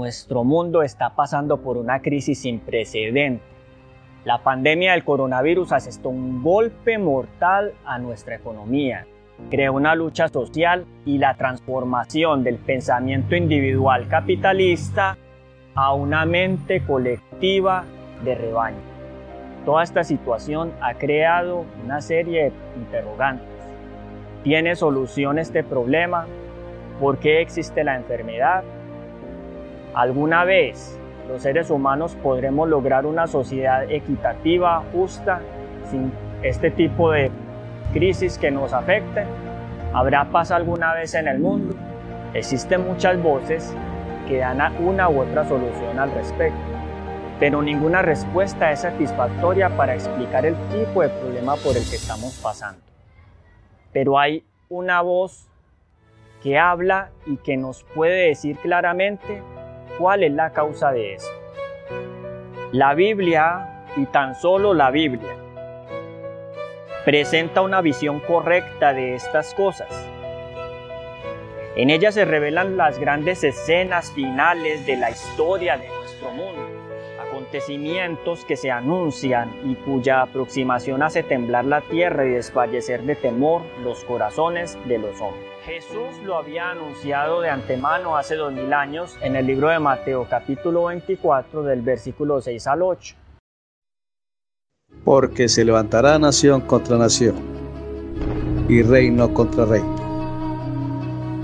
nuestro mundo está pasando por una crisis sin precedentes. La pandemia del coronavirus asestó un golpe mortal a nuestra economía, creó una lucha social y la transformación del pensamiento individual capitalista a una mente colectiva de rebaño. Toda esta situación ha creado una serie de interrogantes. ¿Tiene solución este problema? ¿Por qué existe la enfermedad? ¿Alguna vez los seres humanos podremos lograr una sociedad equitativa, justa, sin este tipo de crisis que nos afecten? ¿Habrá paz alguna vez en el mundo? Existen muchas voces que dan una u otra solución al respecto, pero ninguna respuesta es satisfactoria para explicar el tipo de problema por el que estamos pasando. Pero hay una voz que habla y que nos puede decir claramente cuál es la causa de eso. La Biblia, y tan solo la Biblia, presenta una visión correcta de estas cosas. En ella se revelan las grandes escenas finales de la historia de nuestro mundo, acontecimientos que se anuncian y cuya aproximación hace temblar la tierra y desfallecer de temor los corazones de los hombres. Jesús lo había anunciado de antemano hace dos mil años en el libro de Mateo capítulo 24 del versículo 6 al 8. Porque se levantará nación contra nación y reino contra reino.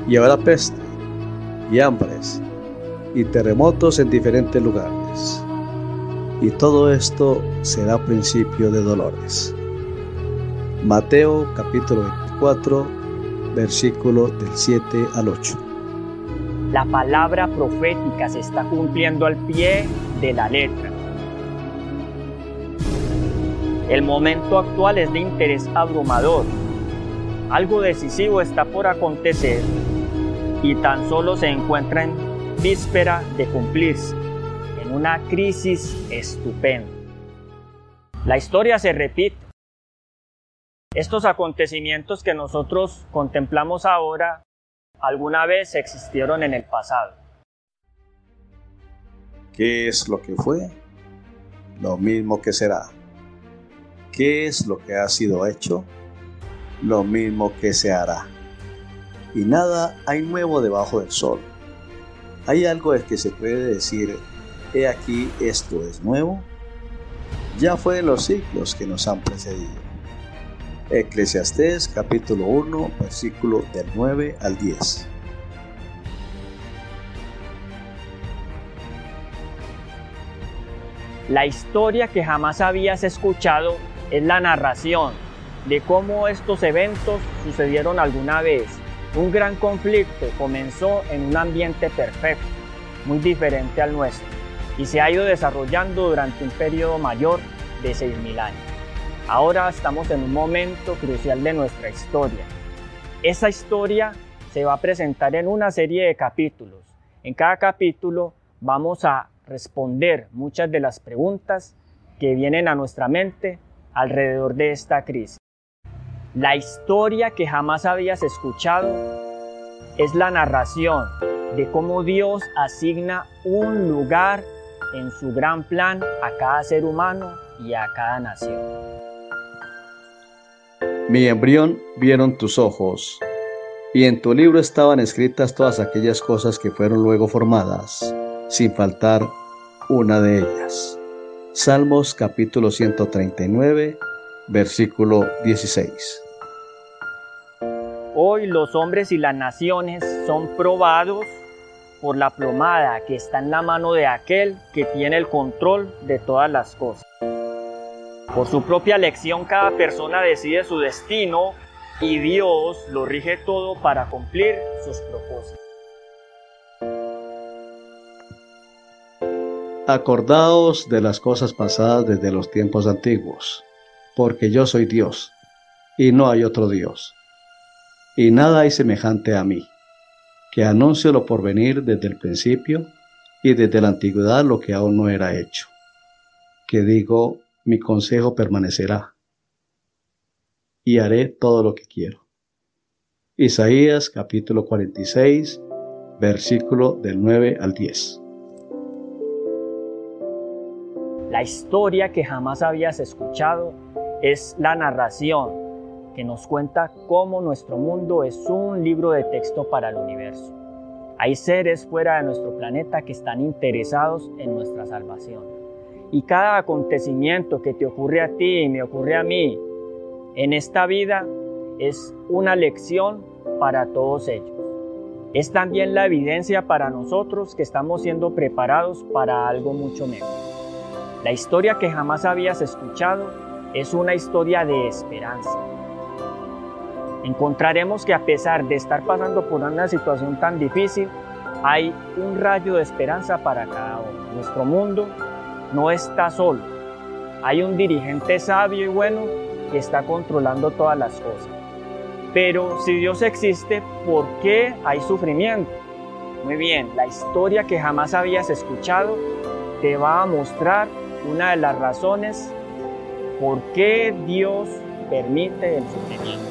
Y habrá peste y hambres y terremotos en diferentes lugares. Y todo esto será principio de dolores. Mateo capítulo 24 versículo del 7 al 8. La palabra profética se está cumpliendo al pie de la letra. El momento actual es de interés abrumador. Algo decisivo está por acontecer y tan solo se encuentra en víspera de cumplirse, en una crisis estupenda. La historia se repite estos acontecimientos que nosotros contemplamos ahora alguna vez existieron en el pasado. ¿Qué es lo que fue? Lo mismo que será. ¿Qué es lo que ha sido hecho? Lo mismo que se hará. Y nada hay nuevo debajo del sol. ¿Hay algo de que se puede decir, he aquí esto es nuevo? Ya fue en los siglos que nos han precedido. Eclesiastés capítulo 1, versículo del 9 al 10. La historia que jamás habías escuchado es la narración de cómo estos eventos sucedieron alguna vez. Un gran conflicto comenzó en un ambiente perfecto, muy diferente al nuestro, y se ha ido desarrollando durante un periodo mayor de 6.000 años. Ahora estamos en un momento crucial de nuestra historia. Esa historia se va a presentar en una serie de capítulos. En cada capítulo vamos a responder muchas de las preguntas que vienen a nuestra mente alrededor de esta crisis. La historia que jamás habías escuchado es la narración de cómo Dios asigna un lugar en su gran plan a cada ser humano y a cada nación. Mi embrión vieron tus ojos, y en tu libro estaban escritas todas aquellas cosas que fueron luego formadas, sin faltar una de ellas. Salmos capítulo 139, versículo 16. Hoy los hombres y las naciones son probados por la plomada que está en la mano de aquel que tiene el control de todas las cosas. Por su propia elección cada persona decide su destino y Dios lo rige todo para cumplir sus propósitos. Acordaos de las cosas pasadas desde los tiempos antiguos, porque yo soy Dios, y no hay otro Dios, y nada hay semejante a mí, que anuncio lo por venir desde el principio y desde la antigüedad lo que aún no era hecho, que digo, mi consejo permanecerá y haré todo lo que quiero. Isaías capítulo 46, versículo del 9 al 10. La historia que jamás habías escuchado es la narración que nos cuenta cómo nuestro mundo es un libro de texto para el universo. Hay seres fuera de nuestro planeta que están interesados en nuestra salvación. Y cada acontecimiento que te ocurre a ti y me ocurre a mí en esta vida es una lección para todos ellos. Es también la evidencia para nosotros que estamos siendo preparados para algo mucho mejor. La historia que jamás habías escuchado es una historia de esperanza. Encontraremos que a pesar de estar pasando por una situación tan difícil, hay un rayo de esperanza para cada uno. Nuestro mundo no está solo. Hay un dirigente sabio y bueno que está controlando todas las cosas. Pero si Dios existe, ¿por qué hay sufrimiento? Muy bien, la historia que jamás habías escuchado te va a mostrar una de las razones por qué Dios permite el sufrimiento.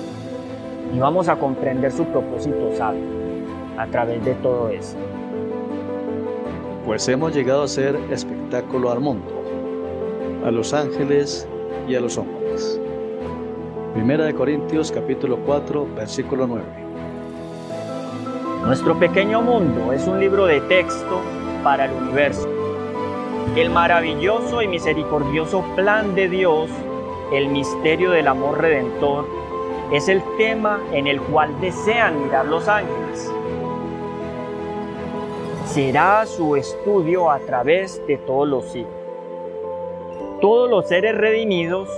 Y vamos a comprender su propósito sabio a través de todo eso. Pues hemos llegado a ser espectáculo al mundo, a los ángeles y a los hombres. Primera de Corintios capítulo 4, versículo 9. Nuestro pequeño mundo es un libro de texto para el universo. El maravilloso y misericordioso plan de Dios, el misterio del amor redentor, es el tema en el cual desean mirar los ángeles. Será su estudio a través de todos los siglos. Todos los seres redimidos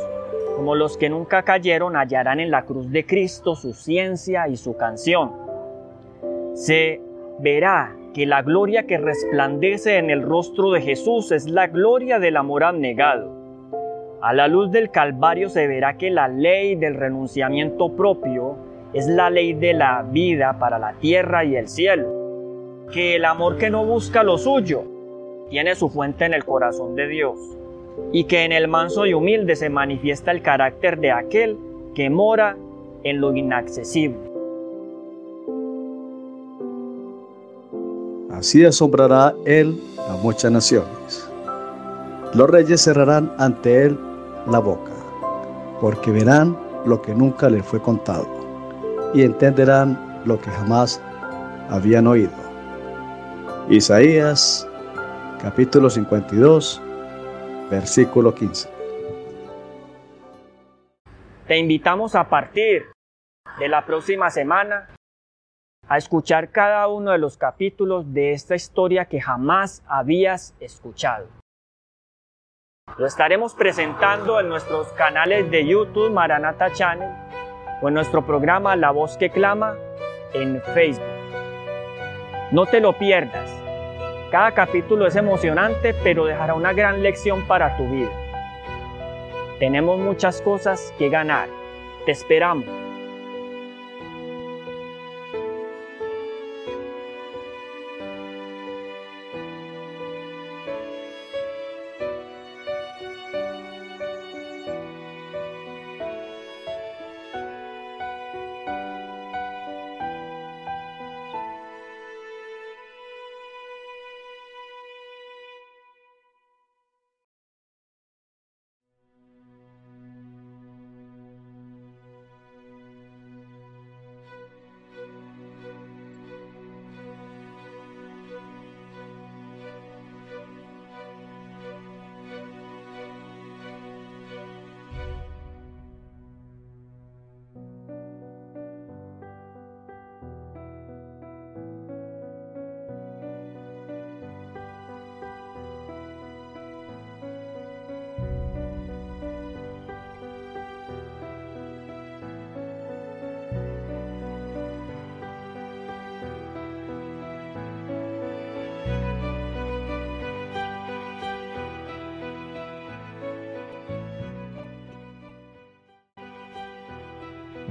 como los que nunca cayeron, hallarán en la cruz de Cristo su ciencia y su canción. Se verá que la gloria que resplandece en el rostro de Jesús es la gloria del amor abnegado. A la luz del Calvario se verá que la ley del renunciamiento propio es la ley de la vida para la tierra y el cielo. Que el amor que no busca lo suyo tiene su fuente en el corazón de Dios y que en el manso y humilde se manifiesta el carácter de aquel que mora en lo inaccesible. Así asombrará él a muchas naciones. Los reyes cerrarán ante él la boca, porque verán lo que nunca les fue contado y entenderán lo que jamás habían oído. Isaías capítulo 52 versículo 15. Te invitamos a partir de la próxima semana a escuchar cada uno de los capítulos de esta historia que jamás habías escuchado. Lo estaremos presentando en nuestros canales de YouTube Maranata Channel o en nuestro programa La Voz que Clama en Facebook. No te lo pierdas. Cada capítulo es emocionante, pero dejará una gran lección para tu vida. Tenemos muchas cosas que ganar. Te esperamos.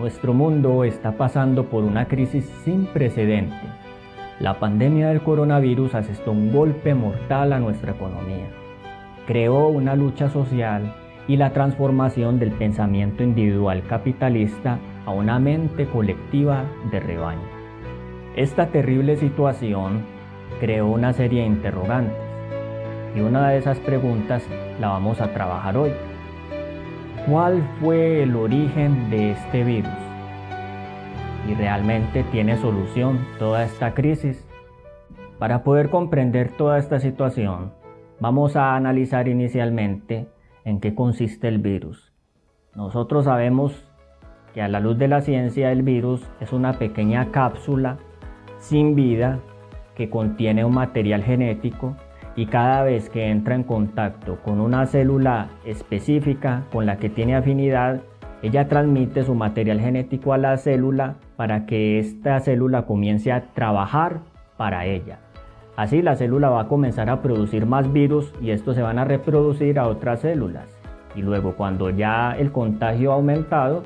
Nuestro mundo está pasando por una crisis sin precedente. La pandemia del coronavirus asestó un golpe mortal a nuestra economía. Creó una lucha social y la transformación del pensamiento individual capitalista a una mente colectiva de rebaño. Esta terrible situación creó una serie de interrogantes. Y una de esas preguntas la vamos a trabajar hoy. ¿Cuál fue el origen de este virus? ¿Y realmente tiene solución toda esta crisis? Para poder comprender toda esta situación, vamos a analizar inicialmente en qué consiste el virus. Nosotros sabemos que a la luz de la ciencia el virus es una pequeña cápsula sin vida que contiene un material genético y cada vez que entra en contacto con una célula específica con la que tiene afinidad, ella transmite su material genético a la célula para que esta célula comience a trabajar para ella. Así la célula va a comenzar a producir más virus y estos se van a reproducir a otras células. Y luego cuando ya el contagio ha aumentado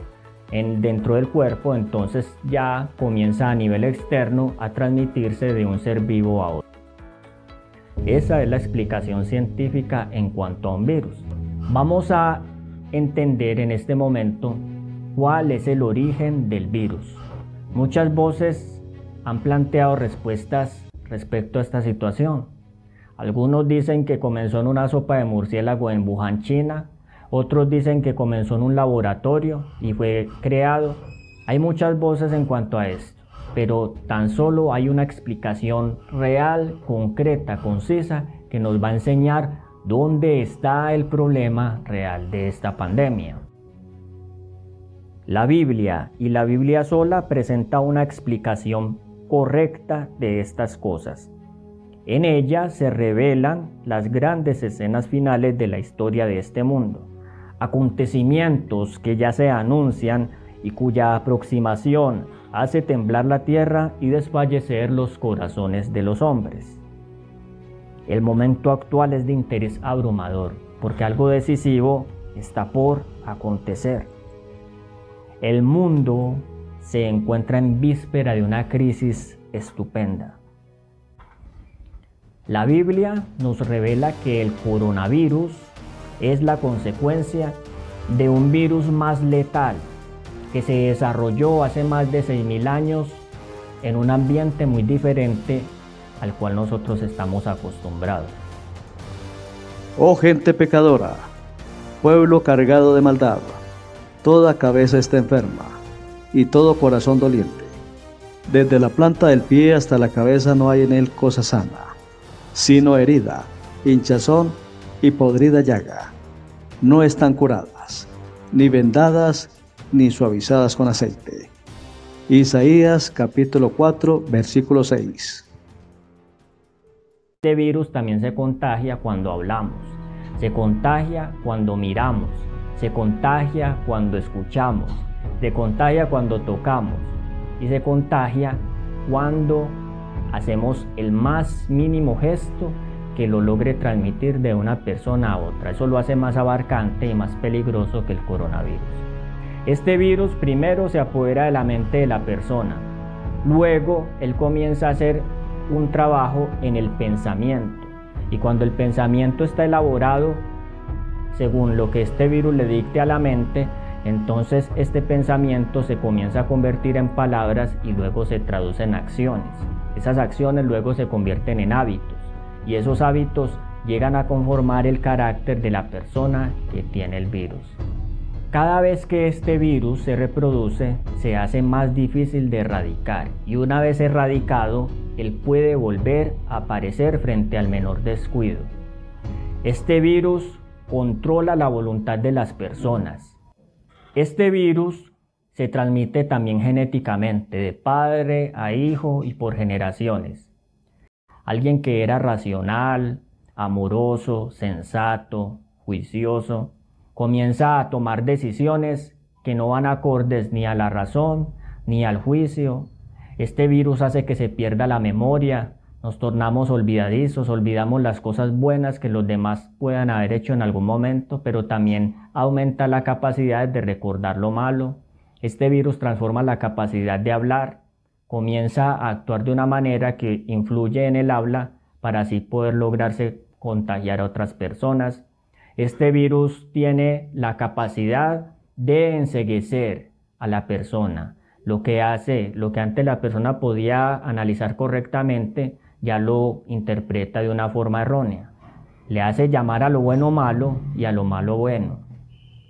en, dentro del cuerpo, entonces ya comienza a nivel externo a transmitirse de un ser vivo a otro. Esa es la explicación científica en cuanto a un virus. Vamos a entender en este momento cuál es el origen del virus. Muchas voces han planteado respuestas respecto a esta situación. Algunos dicen que comenzó en una sopa de murciélago en Wuhan, China. Otros dicen que comenzó en un laboratorio y fue creado. Hay muchas voces en cuanto a esto, pero tan solo hay una explicación real, concreta, concisa, que nos va a enseñar dónde está el problema real de esta pandemia. La Biblia y la Biblia sola presenta una explicación correcta de estas cosas. En ella se revelan las grandes escenas finales de la historia de este mundo, acontecimientos que ya se anuncian y cuya aproximación hace temblar la tierra y desfallecer los corazones de los hombres. El momento actual es de interés abrumador, porque algo decisivo está por acontecer. El mundo se encuentra en víspera de una crisis estupenda. La Biblia nos revela que el coronavirus es la consecuencia de un virus más letal que se desarrolló hace más de 6.000 años en un ambiente muy diferente al cual nosotros estamos acostumbrados. Oh gente pecadora, pueblo cargado de maldad, toda cabeza está enferma y todo corazón doliente. Desde la planta del pie hasta la cabeza no hay en él cosa sana, sino herida, hinchazón y podrida llaga. No están curadas, ni vendadas, ni suavizadas con aceite. Isaías capítulo 4, versículo 6. Este virus también se contagia cuando hablamos, se contagia cuando miramos, se contagia cuando escuchamos, se contagia cuando tocamos y se contagia cuando hacemos el más mínimo gesto que lo logre transmitir de una persona a otra. Eso lo hace más abarcante y más peligroso que el coronavirus. Este virus primero se apodera de la mente de la persona. Luego él comienza a hacer un trabajo en el pensamiento. Y cuando el pensamiento está elaborado según lo que este virus le dicte a la mente, entonces este pensamiento se comienza a convertir en palabras y luego se traduce en acciones. Esas acciones luego se convierten en hábitos y esos hábitos llegan a conformar el carácter de la persona que tiene el virus. Cada vez que este virus se reproduce, se hace más difícil de erradicar y una vez erradicado, él puede volver a aparecer frente al menor descuido. Este virus controla la voluntad de las personas este virus se transmite también genéticamente, de padre a hijo y por generaciones. Alguien que era racional, amoroso, sensato, juicioso, comienza a tomar decisiones que no van acordes ni a la razón ni al juicio. Este virus hace que se pierda la memoria, nos tornamos olvidadizos, olvidamos las cosas buenas que los demás puedan haber hecho en algún momento, pero también aumenta la capacidad de recordar lo malo. Este virus transforma la capacidad de hablar, comienza a actuar de una manera que influye en el habla para así poder lograrse contagiar a otras personas. Este virus tiene la capacidad de enseguecer a la persona. Lo que hace, lo que antes la persona podía analizar correctamente, ya lo interpreta de una forma errónea. le hace llamar a lo bueno malo y a lo malo bueno.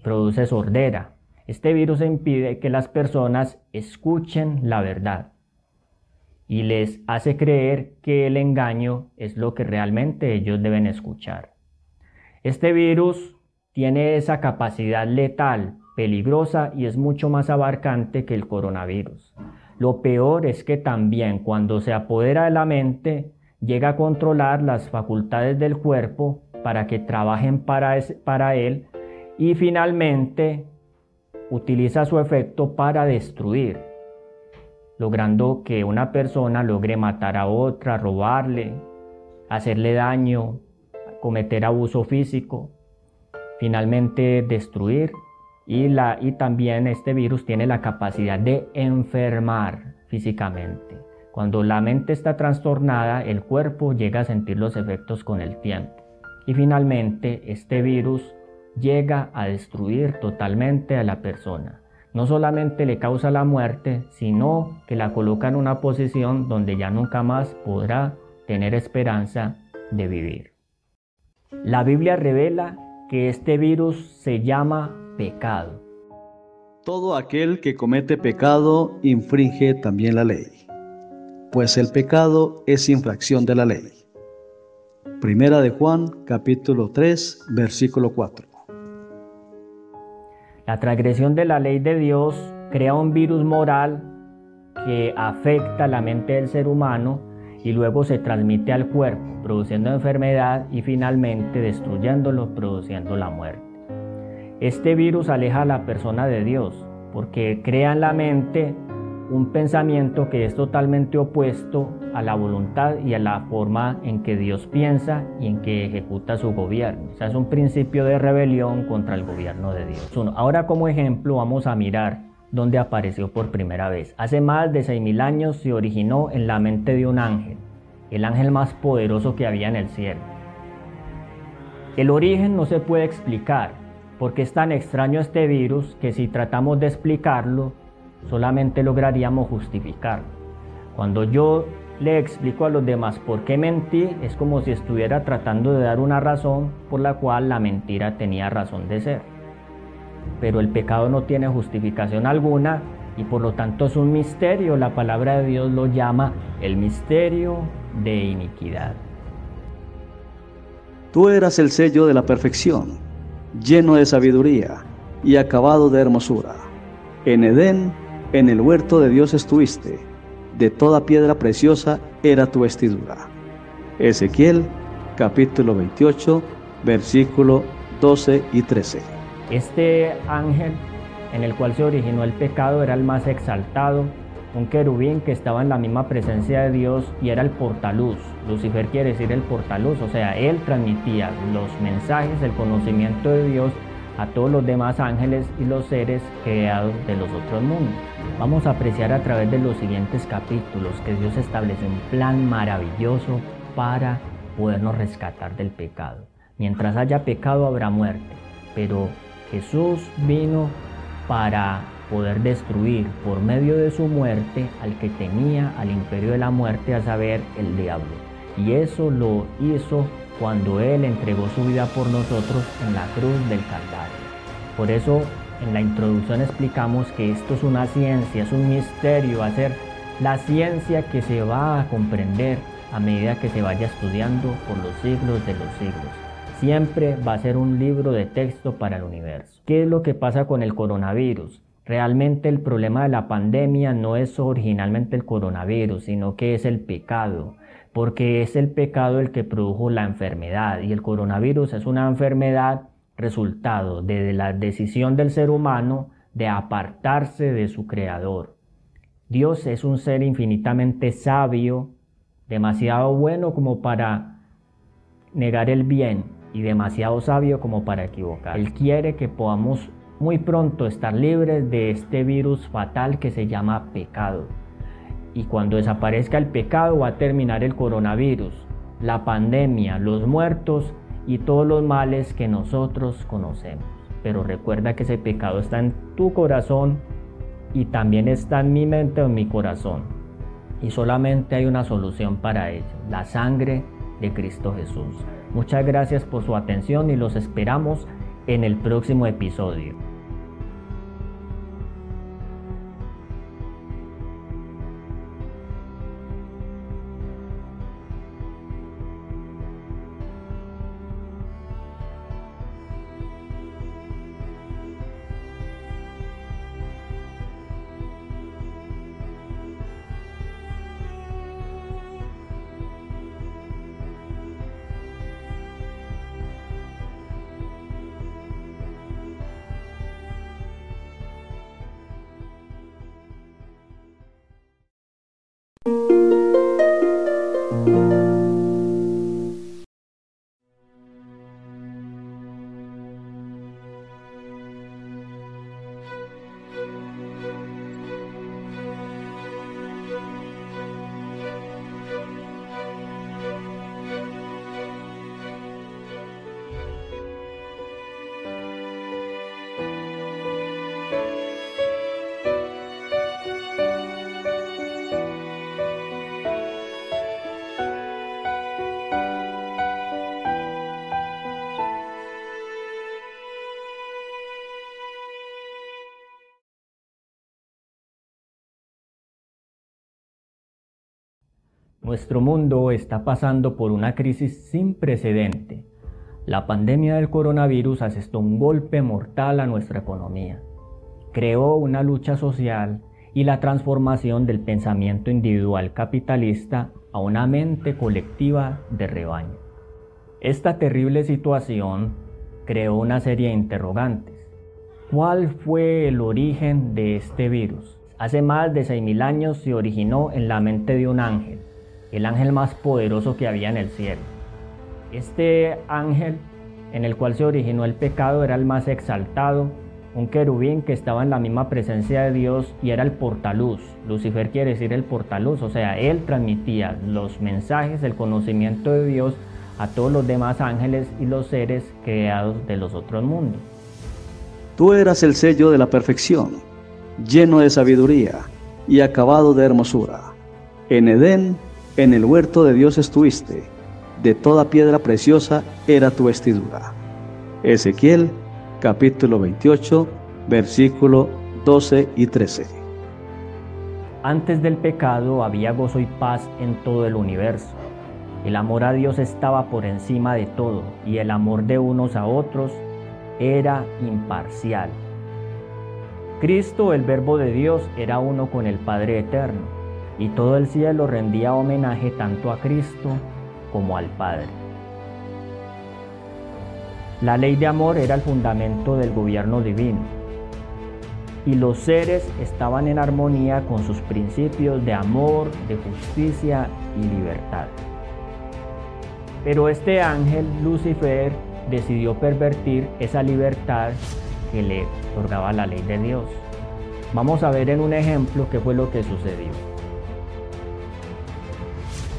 Produce sordera. Este virus impide que las personas escuchen la verdad y les hace creer que el engaño es lo que realmente ellos deben escuchar. Este virus tiene esa capacidad letal, peligrosa y es mucho más abarcante que el coronavirus. Lo peor es que también cuando se apodera de la mente, llega a controlar las facultades del cuerpo para que trabajen para, él y finalmente utiliza su efecto para destruir, logrando que una persona logre matar a otra, robarle, hacerle daño, cometer abuso físico, finalmente destruir y, la, y también este virus tiene la capacidad de enfermar físicamente. Cuando la mente está trastornada, el cuerpo llega a sentir los efectos con el tiempo. Y finalmente, este virus llega a destruir totalmente a la persona. No solamente le causa la muerte, sino que la coloca en una posición donde ya nunca más podrá tener esperanza de vivir. La Biblia revela que este virus se llama pecado. Todo aquel que comete pecado infringe también la ley, pues el pecado es infracción de la ley. Primera de Juan, capítulo 3, versículo 4. La transgresión de la ley de Dios crea un virus moral que afecta la mente del ser humano y luego se transmite al cuerpo, produciendo enfermedad y finalmente destruyéndolo, produciendo la muerte. Este virus aleja a la persona de Dios porque crea en la mente un pensamiento que es totalmente opuesto a la voluntad y a la forma en que Dios piensa y en que ejecuta su gobierno. O sea, es un principio de rebelión contra el gobierno de Dios. Ahora como ejemplo vamos a mirar donde apareció por primera vez. Hace más de 6.000 años se originó en la mente de un ángel, el ángel más poderoso que había en el cielo. El origen no se puede explicar porque es tan extraño este virus que si tratamos de explicarlo, solamente lograríamos justificarlo. Cuando yo le explico a los demás por qué mentí, es como si estuviera tratando de dar una razón por la cual la mentira tenía razón de ser pero el pecado no tiene justificación alguna y por lo tanto es un misterio. La palabra de Dios lo llama el misterio de iniquidad. Tú eras el sello de la perfección, lleno de sabiduría y acabado de hermosura. En Edén, en el huerto de Dios estuviste, de toda piedra preciosa era tu vestidura. Ezequiel capítulo 28, versículo 12 y 13. Este ángel en el cual se originó el pecado era el más exaltado, un querubín que estaba en la misma presencia de Dios y era el portaluz. Lucifer quiere decir el portaluz, o sea, él transmitía los mensajes, el conocimiento de Dios a todos los demás ángeles y los seres creados de los otros mundos. Vamos a apreciar a través de los siguientes capítulos que Dios establece un plan maravilloso para podernos rescatar del pecado. Mientras haya pecado habrá muerte, pero Jesús vino para poder destruir por medio de su muerte al que tenía al imperio de la muerte, a saber, el diablo. Y eso lo hizo cuando Él entregó su vida por nosotros en la cruz del Calvario. Por eso en la introducción explicamos que esto es una ciencia, es un misterio, hacer la ciencia que se va a comprender a medida que se vaya estudiando por los siglos de los siglos siempre va a ser un libro de texto para el universo. ¿Qué es lo que pasa con el coronavirus? Realmente el problema de la pandemia no es originalmente el coronavirus, sino que es el pecado, porque es el pecado el que produjo la enfermedad y el coronavirus es una enfermedad resultado de la decisión del ser humano de apartarse de su creador. Dios es un ser infinitamente sabio, demasiado bueno como para negar el bien y demasiado sabio como para equivocar. Él quiere que podamos muy pronto estar libres de este virus fatal que se llama pecado. Y cuando desaparezca el pecado va a terminar el coronavirus, la pandemia, los muertos y todos los males que nosotros conocemos. Pero recuerda que ese pecado está en tu corazón y también está en mi mente o en mi corazón. Y solamente hay una solución para ello, la sangre de Cristo Jesús. Muchas gracias por su atención y los esperamos en el próximo episodio. Nuestro mundo está pasando por una crisis sin precedente. La pandemia del coronavirus asestó un golpe mortal a nuestra economía. Creó una lucha social y la transformación del pensamiento individual capitalista a una mente colectiva de rebaño. Esta terrible situación creó una serie de interrogantes. ¿Cuál fue el origen de este virus? Hace más de 6.000 años se originó en la mente de un ángel el ángel más poderoso que había en el cielo. Este ángel en el cual se originó el pecado era el más exaltado, un querubín que estaba en la misma presencia de Dios y era el portaluz. Lucifer quiere decir el portaluz, o sea, él transmitía los mensajes, el conocimiento de Dios a todos los demás ángeles y los seres creados de los otros mundos. Tú eras el sello de la perfección, lleno de sabiduría y acabado de hermosura. En Edén en el huerto de Dios estuviste, de toda piedra preciosa era tu vestidura. Ezequiel capítulo 28, versículo 12 y 13. Antes del pecado había gozo y paz en todo el universo. El amor a Dios estaba por encima de todo y el amor de unos a otros era imparcial. Cristo, el Verbo de Dios, era uno con el Padre Eterno y todo el cielo rendía homenaje tanto a Cristo como al Padre. La ley de amor era el fundamento del gobierno divino y los seres estaban en armonía con sus principios de amor, de justicia y libertad. Pero este ángel, Lucifer, decidió pervertir esa libertad que le otorgaba la ley de Dios. Vamos a ver en un ejemplo qué fue lo que sucedió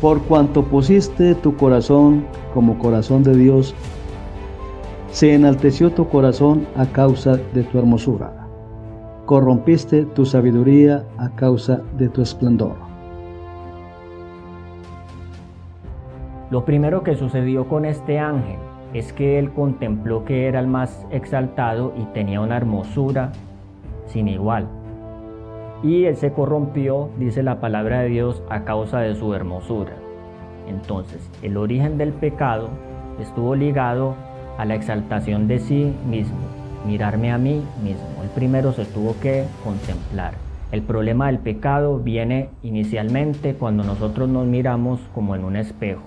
por cuanto pusiste tu corazón como corazón de Dios, se enalteció tu corazón a causa de tu hermosura. Corrompiste tu sabiduría a causa de tu esplendor. Lo primero que sucedió con este ángel es que él contempló que era el más exaltado y tenía una hermosura sin igual y él se corrompió, dice la palabra de Dios, a causa de su hermosura. Entonces, el origen del pecado estuvo ligado a la exaltación de sí mismo, mirarme a mí mismo. El primero se tuvo que contemplar. El problema del pecado viene inicialmente cuando nosotros nos miramos como en un espejo.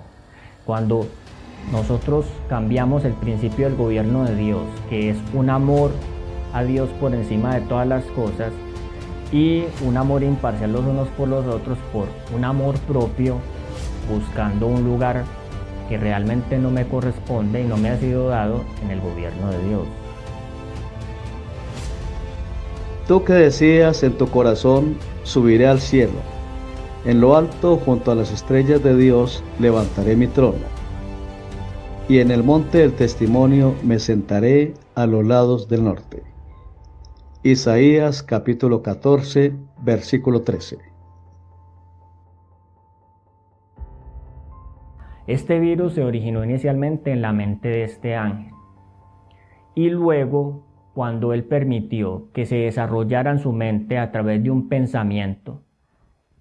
Cuando nosotros cambiamos el principio del gobierno de Dios, que es un amor a Dios por encima de todas las cosas, y un amor imparcial los unos por los otros por un amor propio, buscando un lugar que realmente no me corresponde y no me ha sido dado en el gobierno de Dios. Tú que decías en tu corazón, subiré al cielo, en lo alto junto a las estrellas de Dios levantaré mi trono, y en el monte del testimonio me sentaré a los lados del norte. Isaías capítulo 14, versículo 13. Este virus se originó inicialmente en la mente de este ángel y luego, cuando él permitió que se desarrollara en su mente a través de un pensamiento,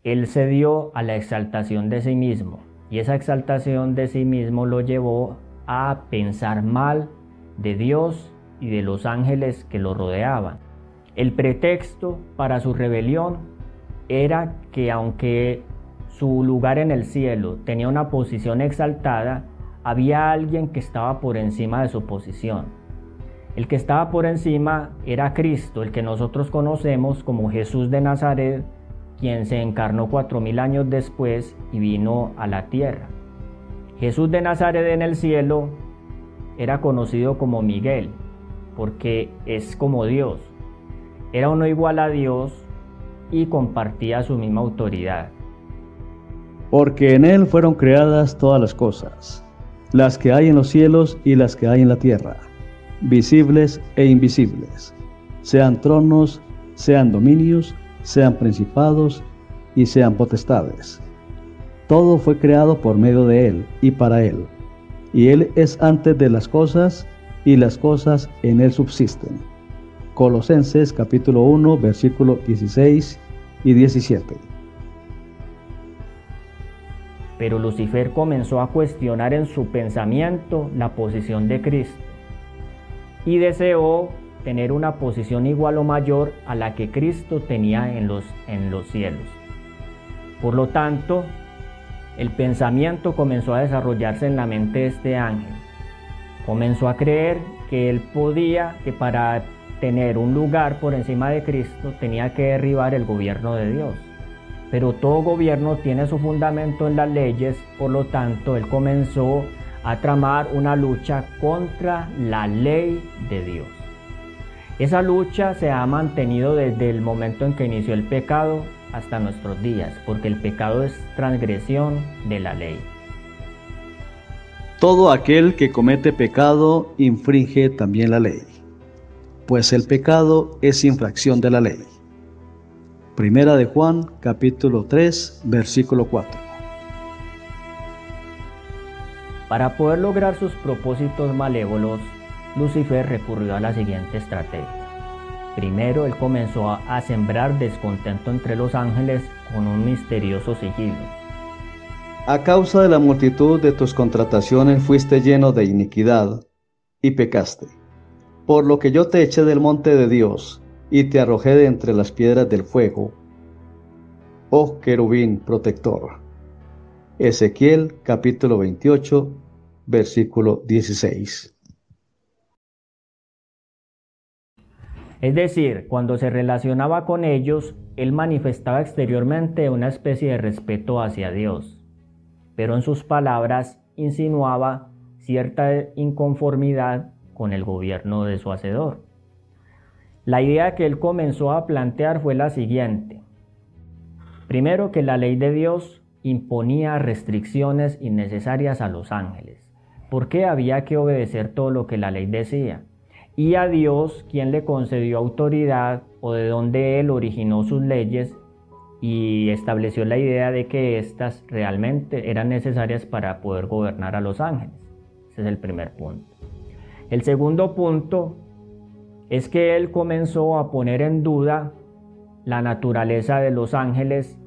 él se dio a la exaltación de sí mismo y esa exaltación de sí mismo lo llevó a pensar mal de Dios y de los ángeles que lo rodeaban. El pretexto para su rebelión era que aunque su lugar en el cielo tenía una posición exaltada, había alguien que estaba por encima de su posición. El que estaba por encima era Cristo, el que nosotros conocemos como Jesús de Nazaret, quien se encarnó cuatro mil años después y vino a la tierra. Jesús de Nazaret en el cielo era conocido como Miguel, porque es como Dios. Era uno igual a Dios y compartía su misma autoridad. Porque en Él fueron creadas todas las cosas, las que hay en los cielos y las que hay en la tierra, visibles e invisibles, sean tronos, sean dominios, sean principados y sean potestades. Todo fue creado por medio de Él y para Él, y Él es antes de las cosas, y las cosas en Él subsisten. Colosenses capítulo 1, versículo 16 y 17. Pero Lucifer comenzó a cuestionar en su pensamiento la posición de Cristo y deseó tener una posición igual o mayor a la que Cristo tenía en los, en los cielos. Por lo tanto, el pensamiento comenzó a desarrollarse en la mente de este ángel. Comenzó a creer que él podía, que para tener un lugar por encima de Cristo tenía que derribar el gobierno de Dios. Pero todo gobierno tiene su fundamento en las leyes, por lo tanto él comenzó a tramar una lucha contra la ley de Dios. Esa lucha se ha mantenido desde el momento en que inició el pecado hasta nuestros días, porque el pecado es transgresión de la ley. Todo aquel que comete pecado infringe también la ley pues el pecado es infracción de la ley. Primera de Juan, capítulo 3, versículo 4. Para poder lograr sus propósitos malévolos, Lucifer recurrió a la siguiente estrategia. Primero, él comenzó a sembrar descontento entre los ángeles con un misterioso sigilo. A causa de la multitud de tus contrataciones fuiste lleno de iniquidad y pecaste por lo que yo te eché del monte de Dios y te arrojé de entre las piedras del fuego, oh querubín protector. Ezequiel capítulo 28, versículo 16. Es decir, cuando se relacionaba con ellos, él manifestaba exteriormente una especie de respeto hacia Dios, pero en sus palabras insinuaba cierta inconformidad con el gobierno de su hacedor. La idea que él comenzó a plantear fue la siguiente. Primero que la ley de Dios imponía restricciones innecesarias a los ángeles, porque había que obedecer todo lo que la ley decía, y a Dios quien le concedió autoridad o de donde él originó sus leyes y estableció la idea de que éstas realmente eran necesarias para poder gobernar a los ángeles. Ese es el primer punto. El segundo punto es que él comenzó a poner en duda la naturaleza de los ángeles,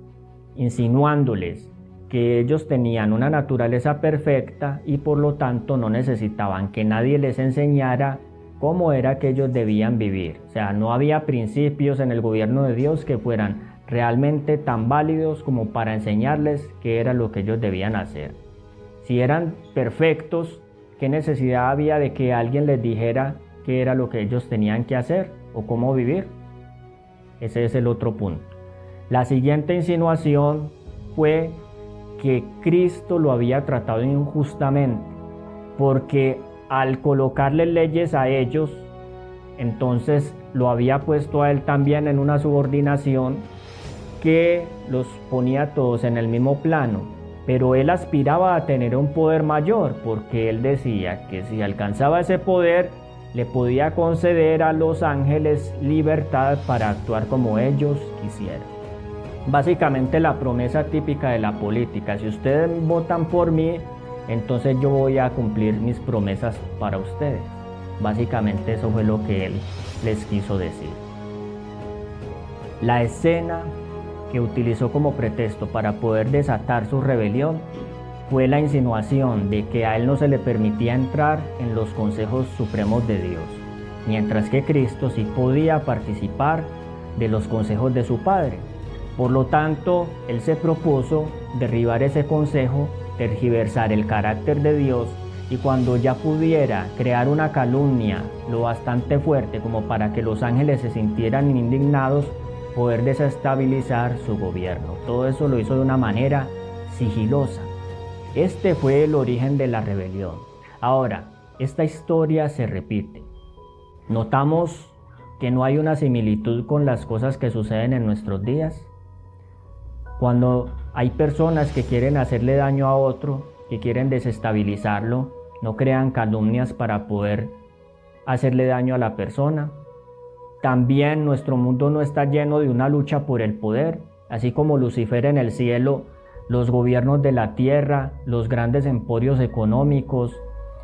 insinuándoles que ellos tenían una naturaleza perfecta y por lo tanto no necesitaban que nadie les enseñara cómo era que ellos debían vivir. O sea, no había principios en el gobierno de Dios que fueran realmente tan válidos como para enseñarles qué era lo que ellos debían hacer. Si eran perfectos, ¿Qué necesidad había de que alguien les dijera qué era lo que ellos tenían que hacer o cómo vivir? Ese es el otro punto. La siguiente insinuación fue que Cristo lo había tratado injustamente, porque al colocarle leyes a ellos, entonces lo había puesto a él también en una subordinación que los ponía todos en el mismo plano pero él aspiraba a tener un poder mayor porque él decía que si alcanzaba ese poder le podía conceder a los ángeles libertad para actuar como ellos quisieran. Básicamente la promesa típica de la política, si ustedes votan por mí, entonces yo voy a cumplir mis promesas para ustedes. Básicamente eso fue lo que él les quiso decir. La escena que utilizó como pretexto para poder desatar su rebelión fue la insinuación de que a él no se le permitía entrar en los consejos supremos de Dios, mientras que Cristo sí podía participar de los consejos de su Padre. Por lo tanto, él se propuso derribar ese consejo, tergiversar el carácter de Dios y cuando ya pudiera crear una calumnia lo bastante fuerte como para que los ángeles se sintieran indignados, poder desestabilizar su gobierno. Todo eso lo hizo de una manera sigilosa. Este fue el origen de la rebelión. Ahora, esta historia se repite. Notamos que no hay una similitud con las cosas que suceden en nuestros días. Cuando hay personas que quieren hacerle daño a otro, que quieren desestabilizarlo, no crean calumnias para poder hacerle daño a la persona. También nuestro mundo no está lleno de una lucha por el poder, así como Lucifer en el cielo los gobiernos de la tierra, los grandes emporios económicos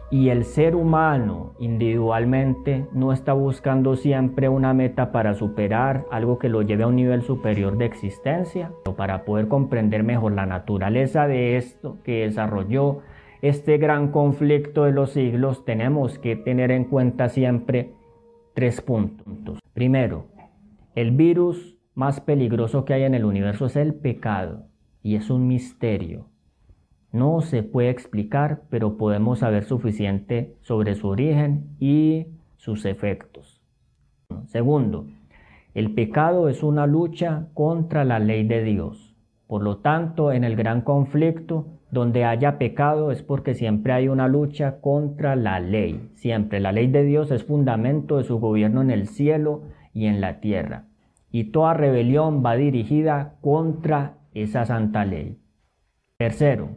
y el ser humano individualmente no está buscando siempre una meta para superar algo que lo lleve a un nivel superior de existencia, o para poder comprender mejor la naturaleza de esto que desarrolló este gran conflicto de los siglos, tenemos que tener en cuenta siempre tres puntos. Primero, el virus más peligroso que hay en el universo es el pecado y es un misterio. No se puede explicar, pero podemos saber suficiente sobre su origen y sus efectos. Segundo, el pecado es una lucha contra la ley de Dios. Por lo tanto, en el gran conflicto, donde haya pecado es porque siempre hay una lucha contra la ley. Siempre la ley de Dios es fundamento de su gobierno en el cielo y en la tierra. Y toda rebelión va dirigida contra esa santa ley. Tercero,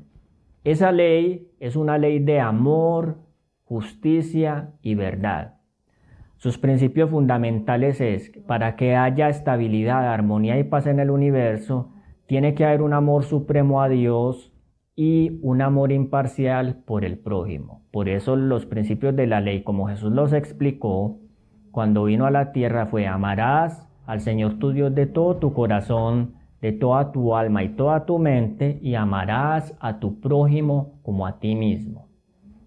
esa ley es una ley de amor, justicia y verdad. Sus principios fundamentales es para que haya estabilidad, armonía y paz en el universo, tiene que haber un amor supremo a Dios y un amor imparcial por el prójimo. Por eso los principios de la ley, como Jesús los explicó, cuando vino a la tierra fue amarás al Señor tu Dios de todo tu corazón, de toda tu alma y toda tu mente y amarás a tu prójimo como a ti mismo.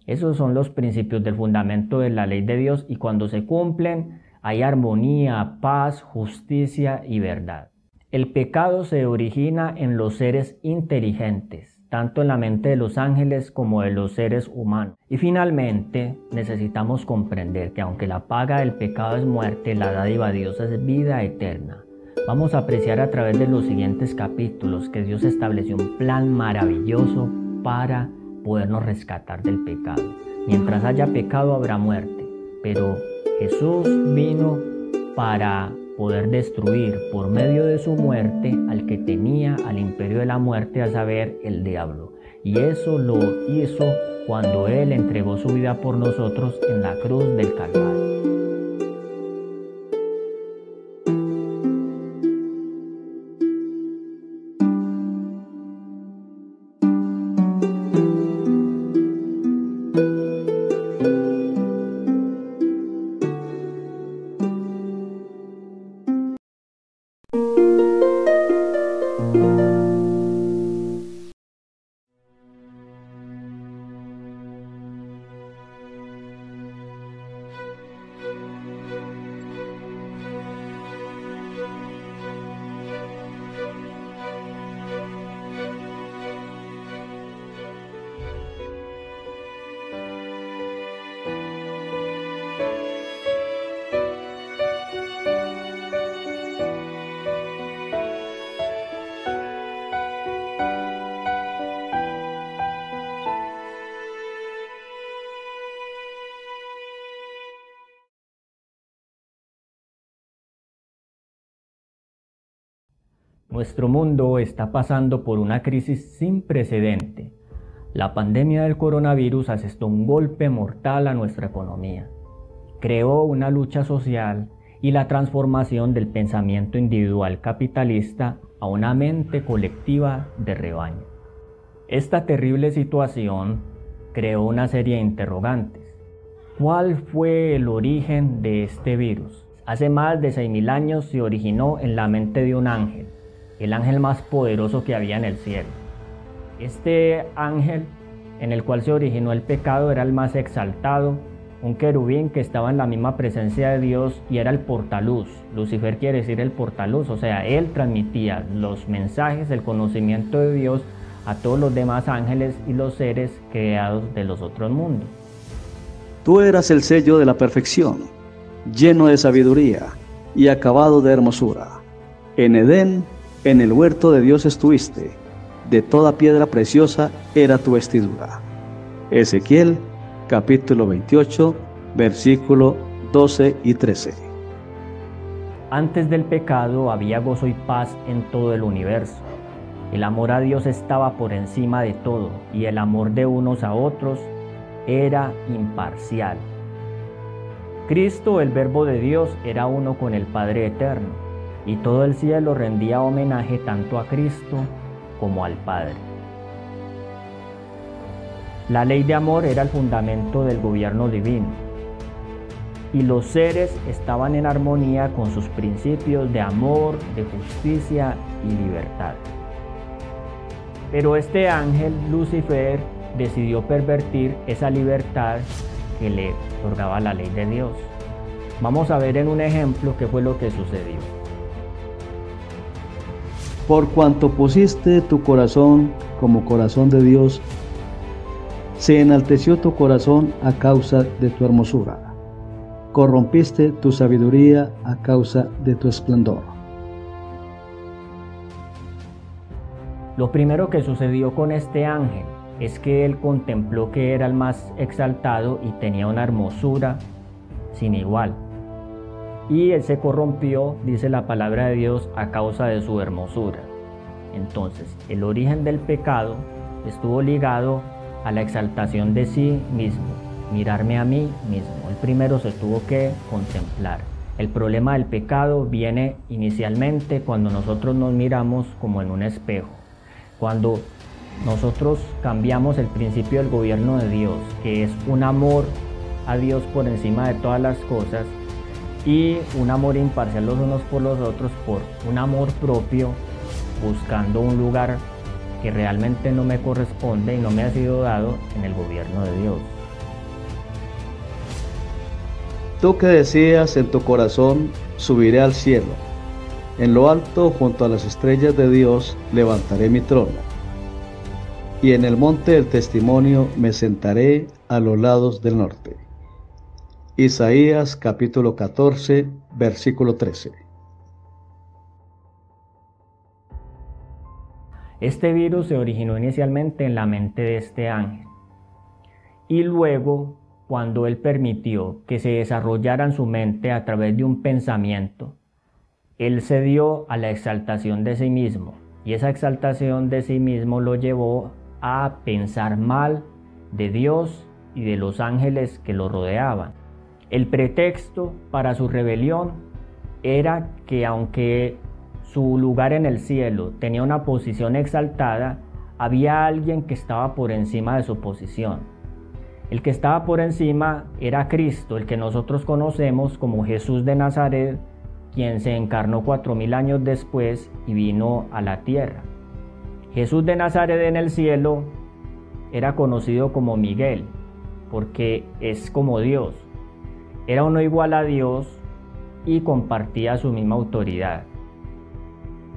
Esos son los principios del fundamento de la ley de Dios y cuando se cumplen hay armonía, paz, justicia y verdad. El pecado se origina en los seres inteligentes, tanto en la mente de los ángeles como de los seres humanos. Y finalmente necesitamos comprender que aunque la paga del pecado es muerte, la dádiva de Dios es vida eterna. Vamos a apreciar a través de los siguientes capítulos que Dios estableció un plan maravilloso para podernos rescatar del pecado. Mientras haya pecado habrá muerte, pero Jesús vino para poder destruir por medio de su muerte al que tenía al imperio de la muerte, a saber, el diablo. Y eso lo hizo cuando Él entregó su vida por nosotros en la cruz del Calvario. Nuestro mundo está pasando por una crisis sin precedente. La pandemia del coronavirus asestó un golpe mortal a nuestra economía. Creó una lucha social y la transformación del pensamiento individual capitalista a una mente colectiva de rebaño. Esta terrible situación creó una serie de interrogantes. ¿Cuál fue el origen de este virus? Hace más de 6.000 años se originó en la mente de un ángel, el ángel más poderoso que había en el cielo. Este ángel en el cual se originó el pecado era el más exaltado, un querubín que estaba en la misma presencia de Dios y era el portaluz. Lucifer quiere decir el portaluz, o sea, él transmitía los mensajes, el conocimiento de Dios a todos los demás ángeles y los seres creados de los otros mundos. Tú eras el sello de la perfección, lleno de sabiduría y acabado de hermosura. En Edén, en el huerto de Dios estuviste, de toda piedra preciosa era tu vestidura. Ezequiel capítulo 28, versículo 12 y 13. Antes del pecado había gozo y paz en todo el universo. El amor a Dios estaba por encima de todo y el amor de unos a otros era imparcial. Cristo, el Verbo de Dios, era uno con el Padre Eterno y todo el cielo rendía homenaje tanto a Cristo como al Padre. La ley de amor era el fundamento del gobierno divino y los seres estaban en armonía con sus principios de amor, de justicia y libertad. Pero este ángel, Lucifer, decidió pervertir esa libertad que le otorgaba la ley de Dios. Vamos a ver en un ejemplo qué fue lo que sucedió. Por cuanto pusiste tu corazón como corazón de Dios, se enalteció tu corazón a causa de tu hermosura. Corrompiste tu sabiduría a causa de tu esplendor. Lo primero que sucedió con este ángel es que él contempló que era el más exaltado y tenía una hermosura sin igual. Y él se corrompió, dice la palabra de Dios, a causa de su hermosura. Entonces, el origen del pecado estuvo ligado a la exaltación de sí mismo, mirarme a mí mismo. El primero se tuvo que contemplar. El problema del pecado viene inicialmente cuando nosotros nos miramos como en un espejo. Cuando nosotros cambiamos el principio del gobierno de Dios, que es un amor a Dios por encima de todas las cosas, y un amor imparcial los unos por los otros, por un amor propio, buscando un lugar que realmente no me corresponde y no me ha sido dado en el gobierno de Dios. Tú que decías en tu corazón, subiré al cielo en lo alto, junto a las estrellas de Dios, levantaré mi trono. Y en el monte del testimonio me sentaré a los lados del norte. Isaías capítulo 14, versículo 13. Este virus se originó inicialmente en la mente de este ángel. Y luego, cuando él permitió que se desarrollara en su mente a través de un pensamiento, él cedió a la exaltación de sí mismo y esa exaltación de sí mismo lo llevó a pensar mal de Dios y de los ángeles que lo rodeaban. El pretexto para su rebelión era que aunque su lugar en el cielo tenía una posición exaltada, había alguien que estaba por encima de su posición. El que estaba por encima era Cristo, el que nosotros conocemos como Jesús de Nazaret, quien se encarnó cuatro mil años después y vino a la tierra. Jesús de Nazaret en el cielo era conocido como Miguel, porque es como Dios. Era uno igual a Dios y compartía su misma autoridad.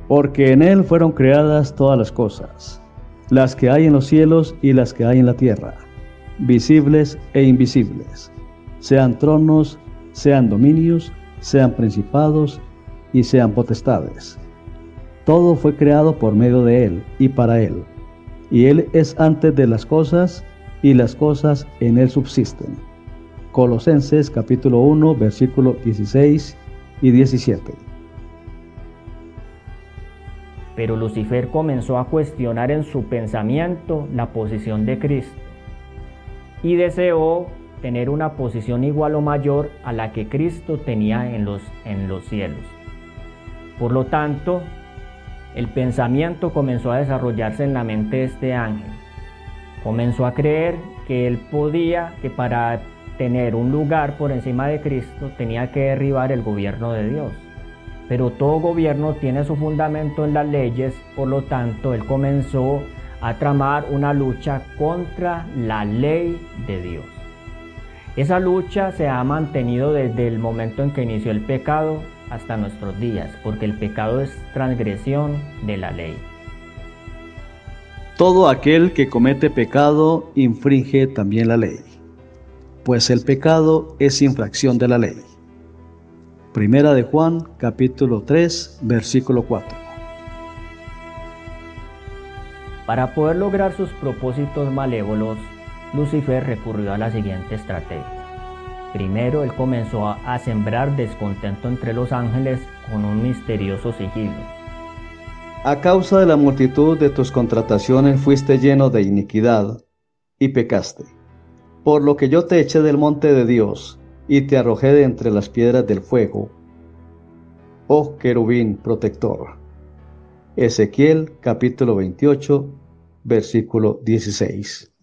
Porque en Él fueron creadas todas las cosas, las que hay en los cielos y las que hay en la tierra, visibles e invisibles, sean tronos, sean dominios, sean principados y sean potestades. Todo fue creado por medio de Él y para Él. Y Él es antes de las cosas y las cosas en Él subsisten. Colosenses capítulo 1 versículo 16 y 17. Pero Lucifer comenzó a cuestionar en su pensamiento la posición de Cristo y deseó tener una posición igual o mayor a la que Cristo tenía en los, en los cielos. Por lo tanto, el pensamiento comenzó a desarrollarse en la mente de este ángel. Comenzó a creer que él podía, que para tener un lugar por encima de Cristo tenía que derribar el gobierno de Dios. Pero todo gobierno tiene su fundamento en las leyes, por lo tanto él comenzó a tramar una lucha contra la ley de Dios. Esa lucha se ha mantenido desde el momento en que inició el pecado hasta nuestros días, porque el pecado es transgresión de la ley. Todo aquel que comete pecado infringe también la ley, pues el pecado es infracción de la ley. Primera de Juan, capítulo 3, versículo 4. Para poder lograr sus propósitos malévolos, Lucifer recurrió a la siguiente estrategia. Primero, él comenzó a, sembrar descontento entre los ángeles con un misterioso sigilo. A causa de la multitud de tus contrataciones fuiste lleno de iniquidad y pecaste, por lo que yo te eché del monte de Dios y te arrojé de entre las piedras del fuego. Oh querubín protector. Ezequiel capítulo 28, versículo 16.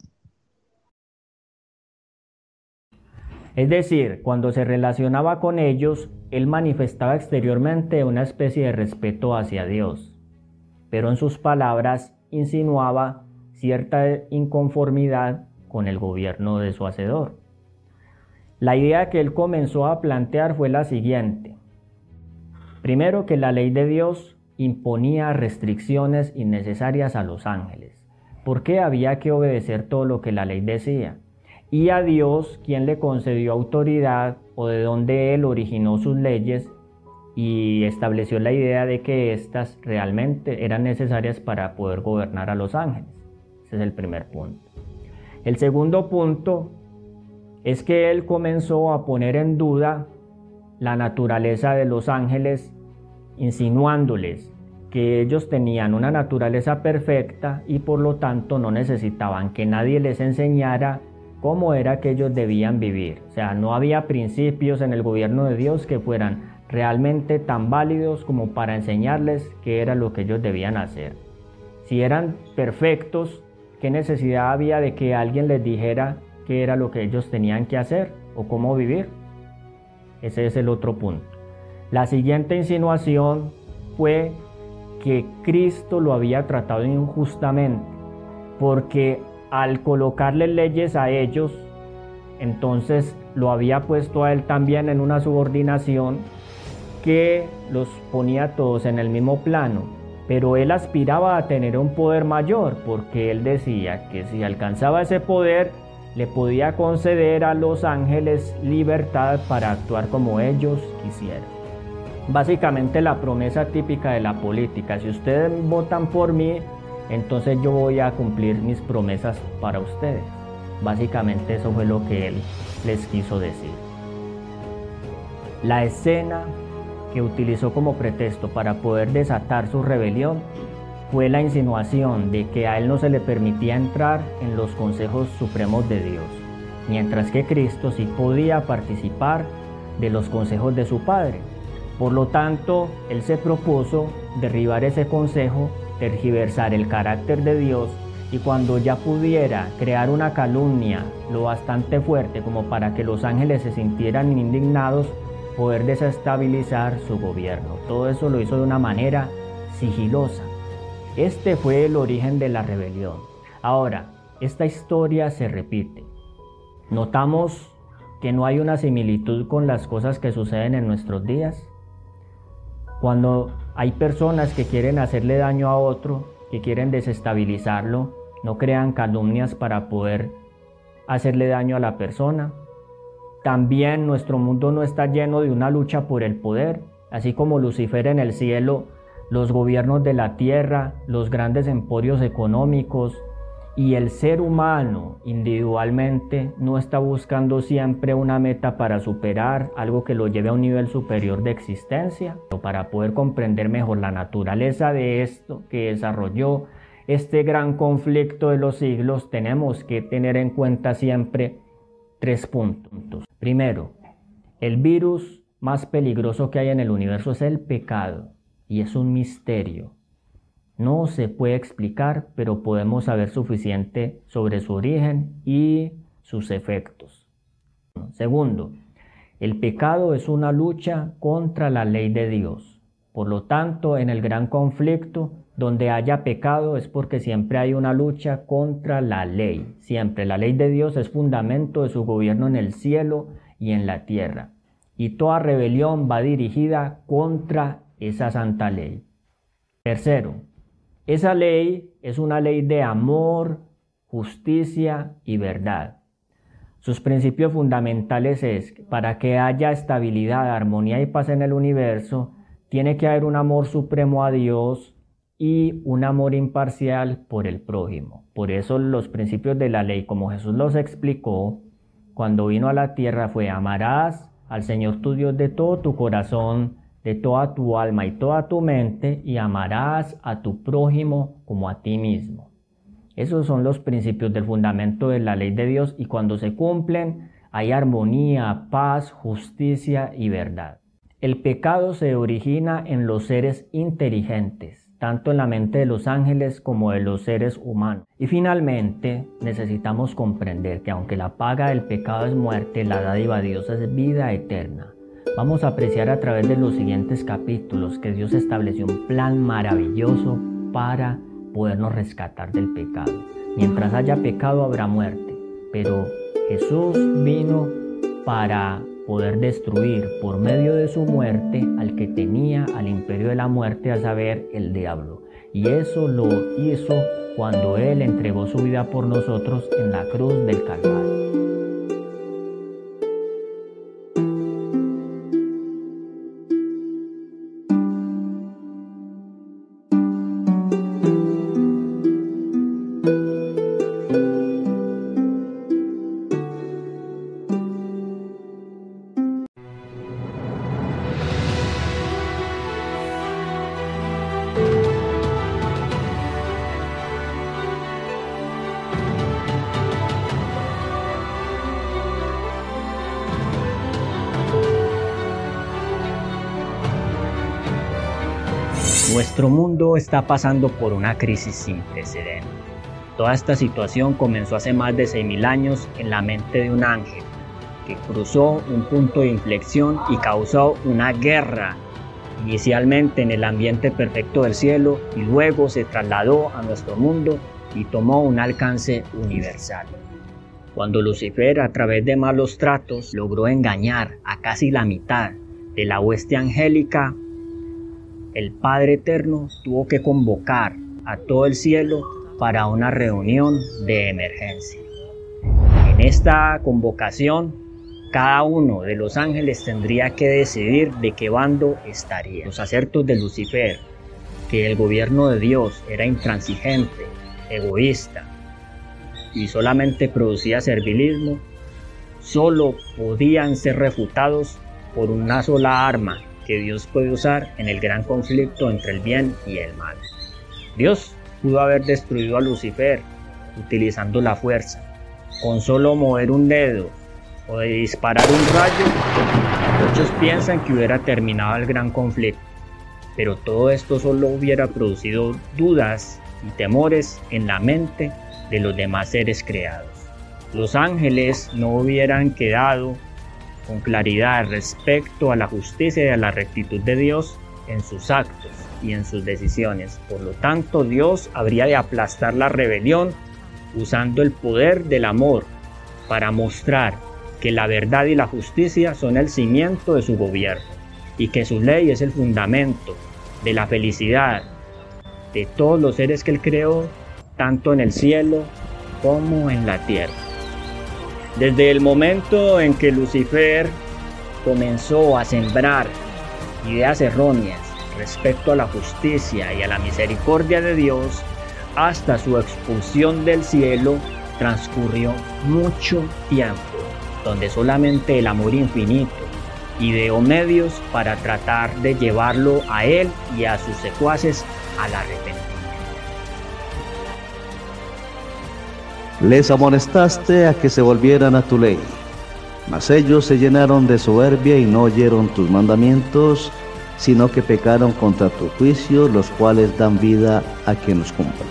Es decir, cuando se relacionaba con ellos, él manifestaba exteriormente una especie de respeto hacia Dios, pero en sus palabras insinuaba cierta inconformidad con el gobierno de su hacedor. La idea que él comenzó a plantear fue la siguiente. Primero que la ley de Dios imponía restricciones innecesarias a los ángeles. ¿Por qué había que obedecer todo lo que la ley decía? y a Dios quien le concedió autoridad o de donde Él originó sus leyes y estableció la idea de que éstas realmente eran necesarias para poder gobernar a los ángeles. Ese es el primer punto. El segundo punto es que Él comenzó a poner en duda la naturaleza de los ángeles, insinuándoles que ellos tenían una naturaleza perfecta y por lo tanto no necesitaban que nadie les enseñara cómo era que ellos debían vivir. O sea, no había principios en el gobierno de Dios que fueran realmente tan válidos como para enseñarles qué era lo que ellos debían hacer. Si eran perfectos, ¿qué necesidad había de que alguien les dijera qué era lo que ellos tenían que hacer o cómo vivir? Ese es el otro punto. La siguiente insinuación fue que Cristo lo había tratado injustamente, porque al colocarle leyes a ellos, entonces lo había puesto a él también en una subordinación que los ponía todos en el mismo plano. Pero él aspiraba a tener un poder mayor porque él decía que si alcanzaba ese poder, le podía conceder a los ángeles libertad para actuar como ellos quisieran. Básicamente la promesa típica de la política, si ustedes votan por mí, entonces yo voy a cumplir mis promesas para ustedes. Básicamente eso fue lo que él les quiso decir. La escena que utilizó como pretexto para poder desatar su rebelión fue la insinuación de que a él no se le permitía entrar en los consejos supremos de Dios, mientras que Cristo sí podía participar de los consejos de su Padre. Por lo tanto, él se propuso derribar ese consejo tergiversar el carácter de Dios y cuando ya pudiera crear una calumnia lo bastante fuerte como para que los ángeles se sintieran indignados, poder desestabilizar su gobierno. Todo eso lo hizo de una manera sigilosa. Este fue el origen de la rebelión. Ahora, esta historia se repite. Notamos que no hay una similitud con las cosas que suceden en nuestros días. Cuando hay personas que quieren hacerle daño a otro, que quieren desestabilizarlo, no crean calumnias para poder hacerle daño a la persona. También nuestro mundo no está lleno de una lucha por el poder, así como Lucifer en el cielo, los gobiernos de la tierra, los grandes emporios económicos, y el ser humano individualmente no está buscando siempre una meta para superar algo que lo lleve a un nivel superior de existencia, o para poder comprender mejor la naturaleza de esto que desarrolló este gran conflicto de los siglos, tenemos que tener en cuenta siempre tres puntos. Primero, el virus más peligroso que hay en el universo es el pecado y es un misterio No se puede explicar, pero podemos saber suficiente sobre su origen y sus efectos. Segundo, el pecado es una lucha contra la ley de Dios. Por lo tanto, en el gran conflicto, donde haya pecado es porque siempre hay una lucha contra la ley. Siempre la ley de Dios es fundamento de su gobierno en el cielo y en la tierra. Y toda rebelión va dirigida contra esa santa ley. Tercero, esa ley es una ley de amor, justicia y verdad. Sus principios fundamentales es, para que haya estabilidad, armonía y paz en el universo, tiene que haber un amor supremo a Dios y un amor imparcial por el prójimo. Por eso los principios de la ley, como Jesús los explicó, cuando vino a la tierra fue amarás al Señor tu Dios de todo tu corazón, de toda tu alma y toda tu mente, y amarás a tu prójimo como a ti mismo. Esos son los principios del fundamento de la ley de Dios y cuando se cumplen hay armonía, paz, justicia y verdad. El pecado se origina en los seres inteligentes, tanto en la mente de los ángeles como de los seres humanos. Y finalmente necesitamos comprender que aunque la paga del pecado es muerte, la dádiva de Dios es vida eterna. Vamos a apreciar a través de los siguientes capítulos que Dios estableció un plan maravilloso para podernos rescatar del pecado. Mientras haya pecado habrá muerte, pero Jesús vino para poder destruir por medio de su muerte al que tenía al imperio de la muerte, a saber, el diablo. Y eso lo hizo cuando Él entregó su vida por nosotros en la cruz del Calvario. Está pasando por una crisis sin precedentes. Toda esta situación comenzó hace más de 6.000 años en la mente de un ángel que cruzó un punto de inflexión y causó una guerra, inicialmente en el ambiente perfecto del cielo y luego se trasladó a nuestro mundo y tomó un alcance universal. Cuando Lucifer a través de malos tratos logró engañar a casi la mitad de la hueste angélica, el Padre Eterno tuvo que convocar a todo el cielo para una reunión de emergencia. En esta convocación, cada uno de los ángeles tendría que decidir de qué bando estaría. Los acertos de Lucifer, que el gobierno de Dios era intransigente, egoísta y solamente producía servilismo, solo podían ser refutados por una sola arma que Dios puede usar en el gran conflicto entre el bien y el mal. Dios pudo haber destruido a Lucifer utilizando la fuerza, con solo mover un dedo o de disparar un rayo. Muchos piensan que hubiera terminado el gran conflicto, pero todo esto solo hubiera producido dudas y temores en la mente de los demás seres creados. Los ángeles no hubieran quedado con claridad respecto a la justicia y a la rectitud de Dios en sus actos y en sus decisiones. Por lo tanto, Dios habría de aplastar la rebelión usando el poder del amor para mostrar que la verdad y la justicia son el cimiento de su gobierno y que su ley es el fundamento de la felicidad de todos los seres que él creó, tanto en el cielo como en la tierra. Desde el momento en que Lucifer comenzó a sembrar ideas erróneas respecto a la justicia y a la misericordia de Dios, hasta su expulsión del cielo, transcurrió mucho tiempo, donde solamente el amor infinito ideó medios para tratar de llevarlo a él y a sus secuaces al arrepentimiento. Les amonestaste a que se volvieran a tu ley, mas ellos se llenaron de soberbia y no oyeron tus mandamientos, sino que pecaron contra tu juicio, los cuales dan vida a quien los cumple.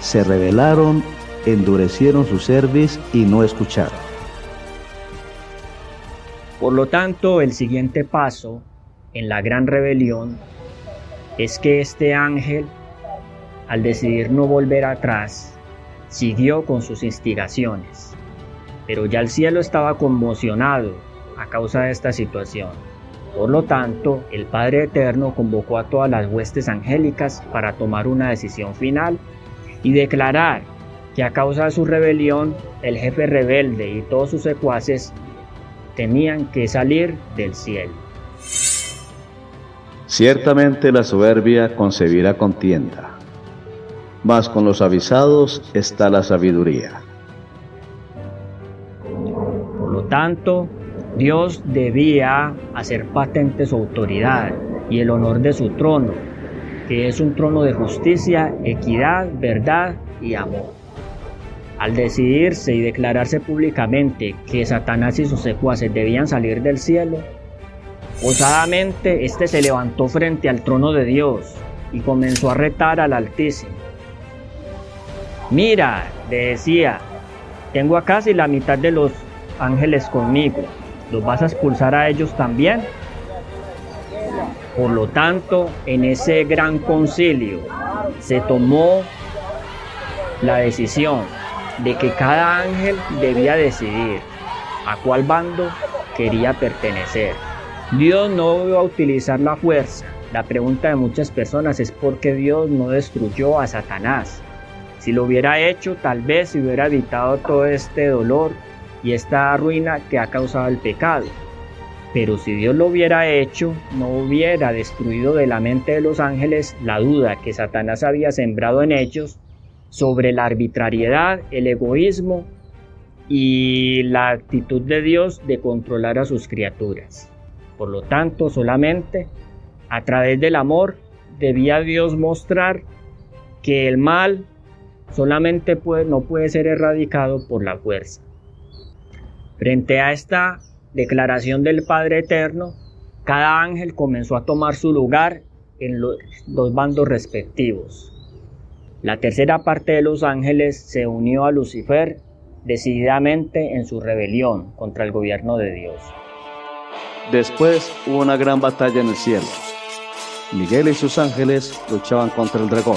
Se rebelaron, endurecieron su cerviz y no escucharon. Por lo tanto, el siguiente paso en la gran rebelión es que este ángel, al decidir no volver atrás, siguió con sus instigaciones. Pero ya el cielo estaba conmocionado a causa de esta situación. Por lo tanto, el Padre Eterno convocó a todas las huestes angélicas para tomar una decisión final y declarar que a causa de su rebelión, el jefe rebelde y todos sus secuaces tenían que salir del cielo. Ciertamente la soberbia concebirá contienda, mas con los avisados está la sabiduría. Por lo tanto, Dios debía hacer patente su autoridad y el honor de su trono, que es un trono de justicia, equidad, verdad y amor. Al decidirse y declararse públicamente que Satanás y sus secuaces debían salir del cielo, osadamente éste se levantó frente al trono de Dios y comenzó a retar al Altísimo. Mira, le decía, tengo a casi la mitad de los ángeles conmigo ¿Los vas a expulsar a ellos también? Por lo tanto, en ese gran concilio se tomó la decisión de que cada ángel debía decidir a cuál bando quería pertenecer. Dios no iba a utilizar la fuerza. La pregunta de muchas personas es por qué Dios no destruyó a Satanás. Si lo hubiera hecho, tal vez se hubiera evitado todo este dolor y esta ruina que ha causado el pecado. Pero si Dios lo hubiera hecho, no hubiera destruido de la mente de los ángeles la duda que Satanás había sembrado en ellos sobre la arbitrariedad, el egoísmo y la actitud de Dios de controlar a sus criaturas. Por lo tanto, solamente a través del amor debía Dios mostrar que el mal solamente puede, no puede ser erradicado por la fuerza. Frente a esta declaración del Padre Eterno, cada ángel comenzó a tomar su lugar en los dos bandos respectivos. La tercera parte de los ángeles se unió a Lucifer decididamente en su rebelión contra el gobierno de Dios. Después hubo una gran batalla en el cielo. Miguel y sus ángeles luchaban contra el dragón,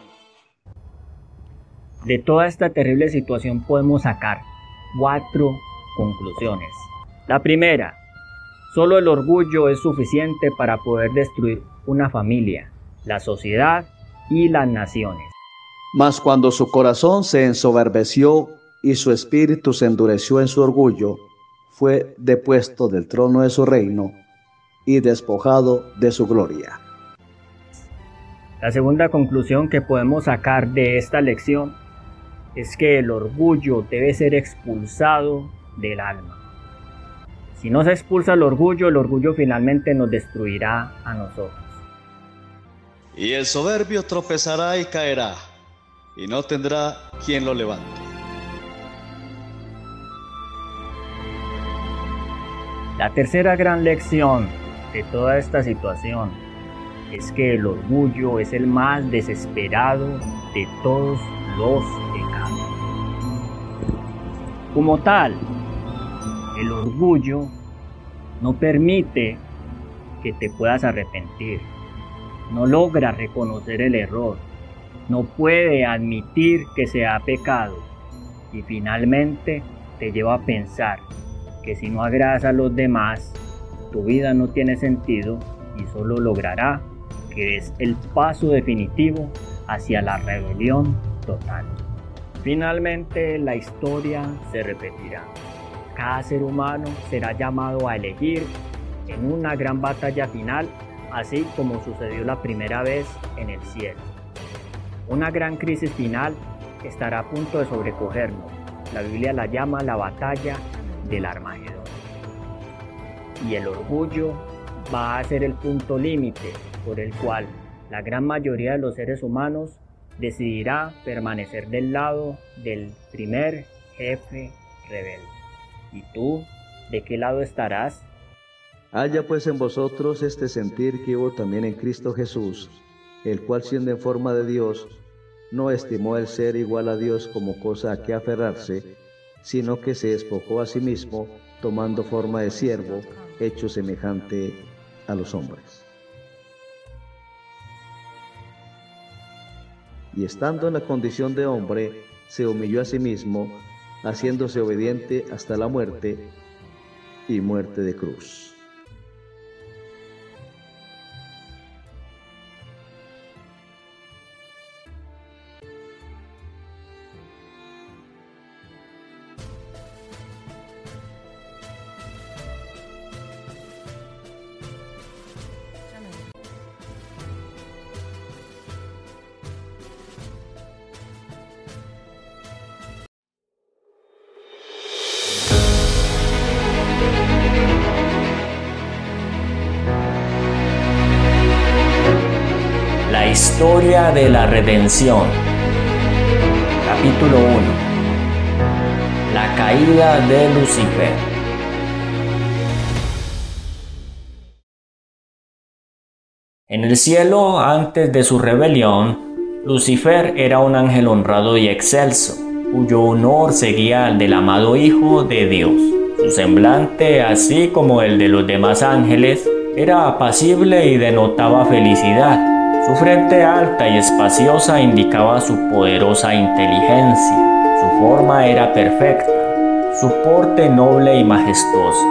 De toda esta terrible situación podemos sacar cuatro conclusiones. La primera, Solo el orgullo es suficiente para poder destruir una familia, la sociedad y las naciones. Mas cuando su corazón se ensoberbeció y su espíritu se endureció en su orgullo, fue depuesto del trono de su reino y despojado de su gloria. La segunda conclusión que podemos sacar de esta lección es que el orgullo debe ser expulsado del alma. Si no se expulsa el orgullo, el orgullo finalmente nos destruirá a nosotros. Y el soberbio tropezará y caerá, y no tendrá quien lo levante. La tercera gran lección de toda esta situación es que el orgullo es el más desesperado de todos Como tal, el orgullo no permite que te puedas arrepentir, no logra reconocer el error, no puede admitir que se ha pecado y finalmente te lleva a pensar que si no agradas a los demás, tu vida no tiene sentido y solo logrará que es el paso definitivo hacia la rebelión total. Finalmente la historia se repetirá cada ser humano será llamado a elegir en una gran batalla final, así como sucedió la primera vez en el cielo. Una gran crisis final estará a punto de sobrecogernos. La Biblia la llama la batalla del Armagedón. Y el orgullo va a ser el punto límite por el cual la gran mayoría de los seres humanos decidirá permanecer del lado del primer jefe rebelde. ¿Y tú, de qué lado estarás? Haya pues en vosotros este sentir que hubo también en Cristo Jesús, el cual siendo en forma de Dios, no estimó el ser igual a Dios como cosa a que aferrarse, sino que se despojó a sí mismo, tomando forma de siervo, hecho semejante a los hombres. Y estando en la condición de hombre, se humilló a sí mismo, haciéndose obediente hasta la muerte y muerte de cruz. La redención. Capítulo 1. La caída de Lucifer. En el cielo, antes de su rebelión, Lucifer era un ángel honrado y excelso, cuyo honor seguía al del amado Hijo de Dios. Su semblante, así como el de los demás ángeles, era apacible y denotaba felicidad su frente alta y espaciosa indicaba su poderosa inteligencia. Su forma era perfecta, su porte noble y majestuoso.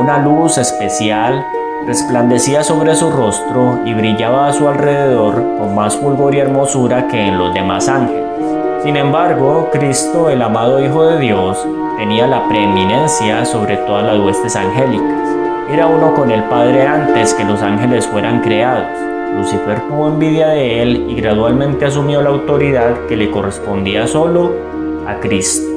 Una luz especial resplandecía sobre su rostro y brillaba a su alrededor con más fulgor y hermosura que en los demás ángeles. Sin embargo, Cristo, el amado Hijo de Dios, tenía la preeminencia sobre todas las huestes angélicas. Era uno con el Padre antes que los ángeles fueran creados Lucifer tuvo envidia de él y gradualmente asumió la autoridad que le correspondía solo a Cristo.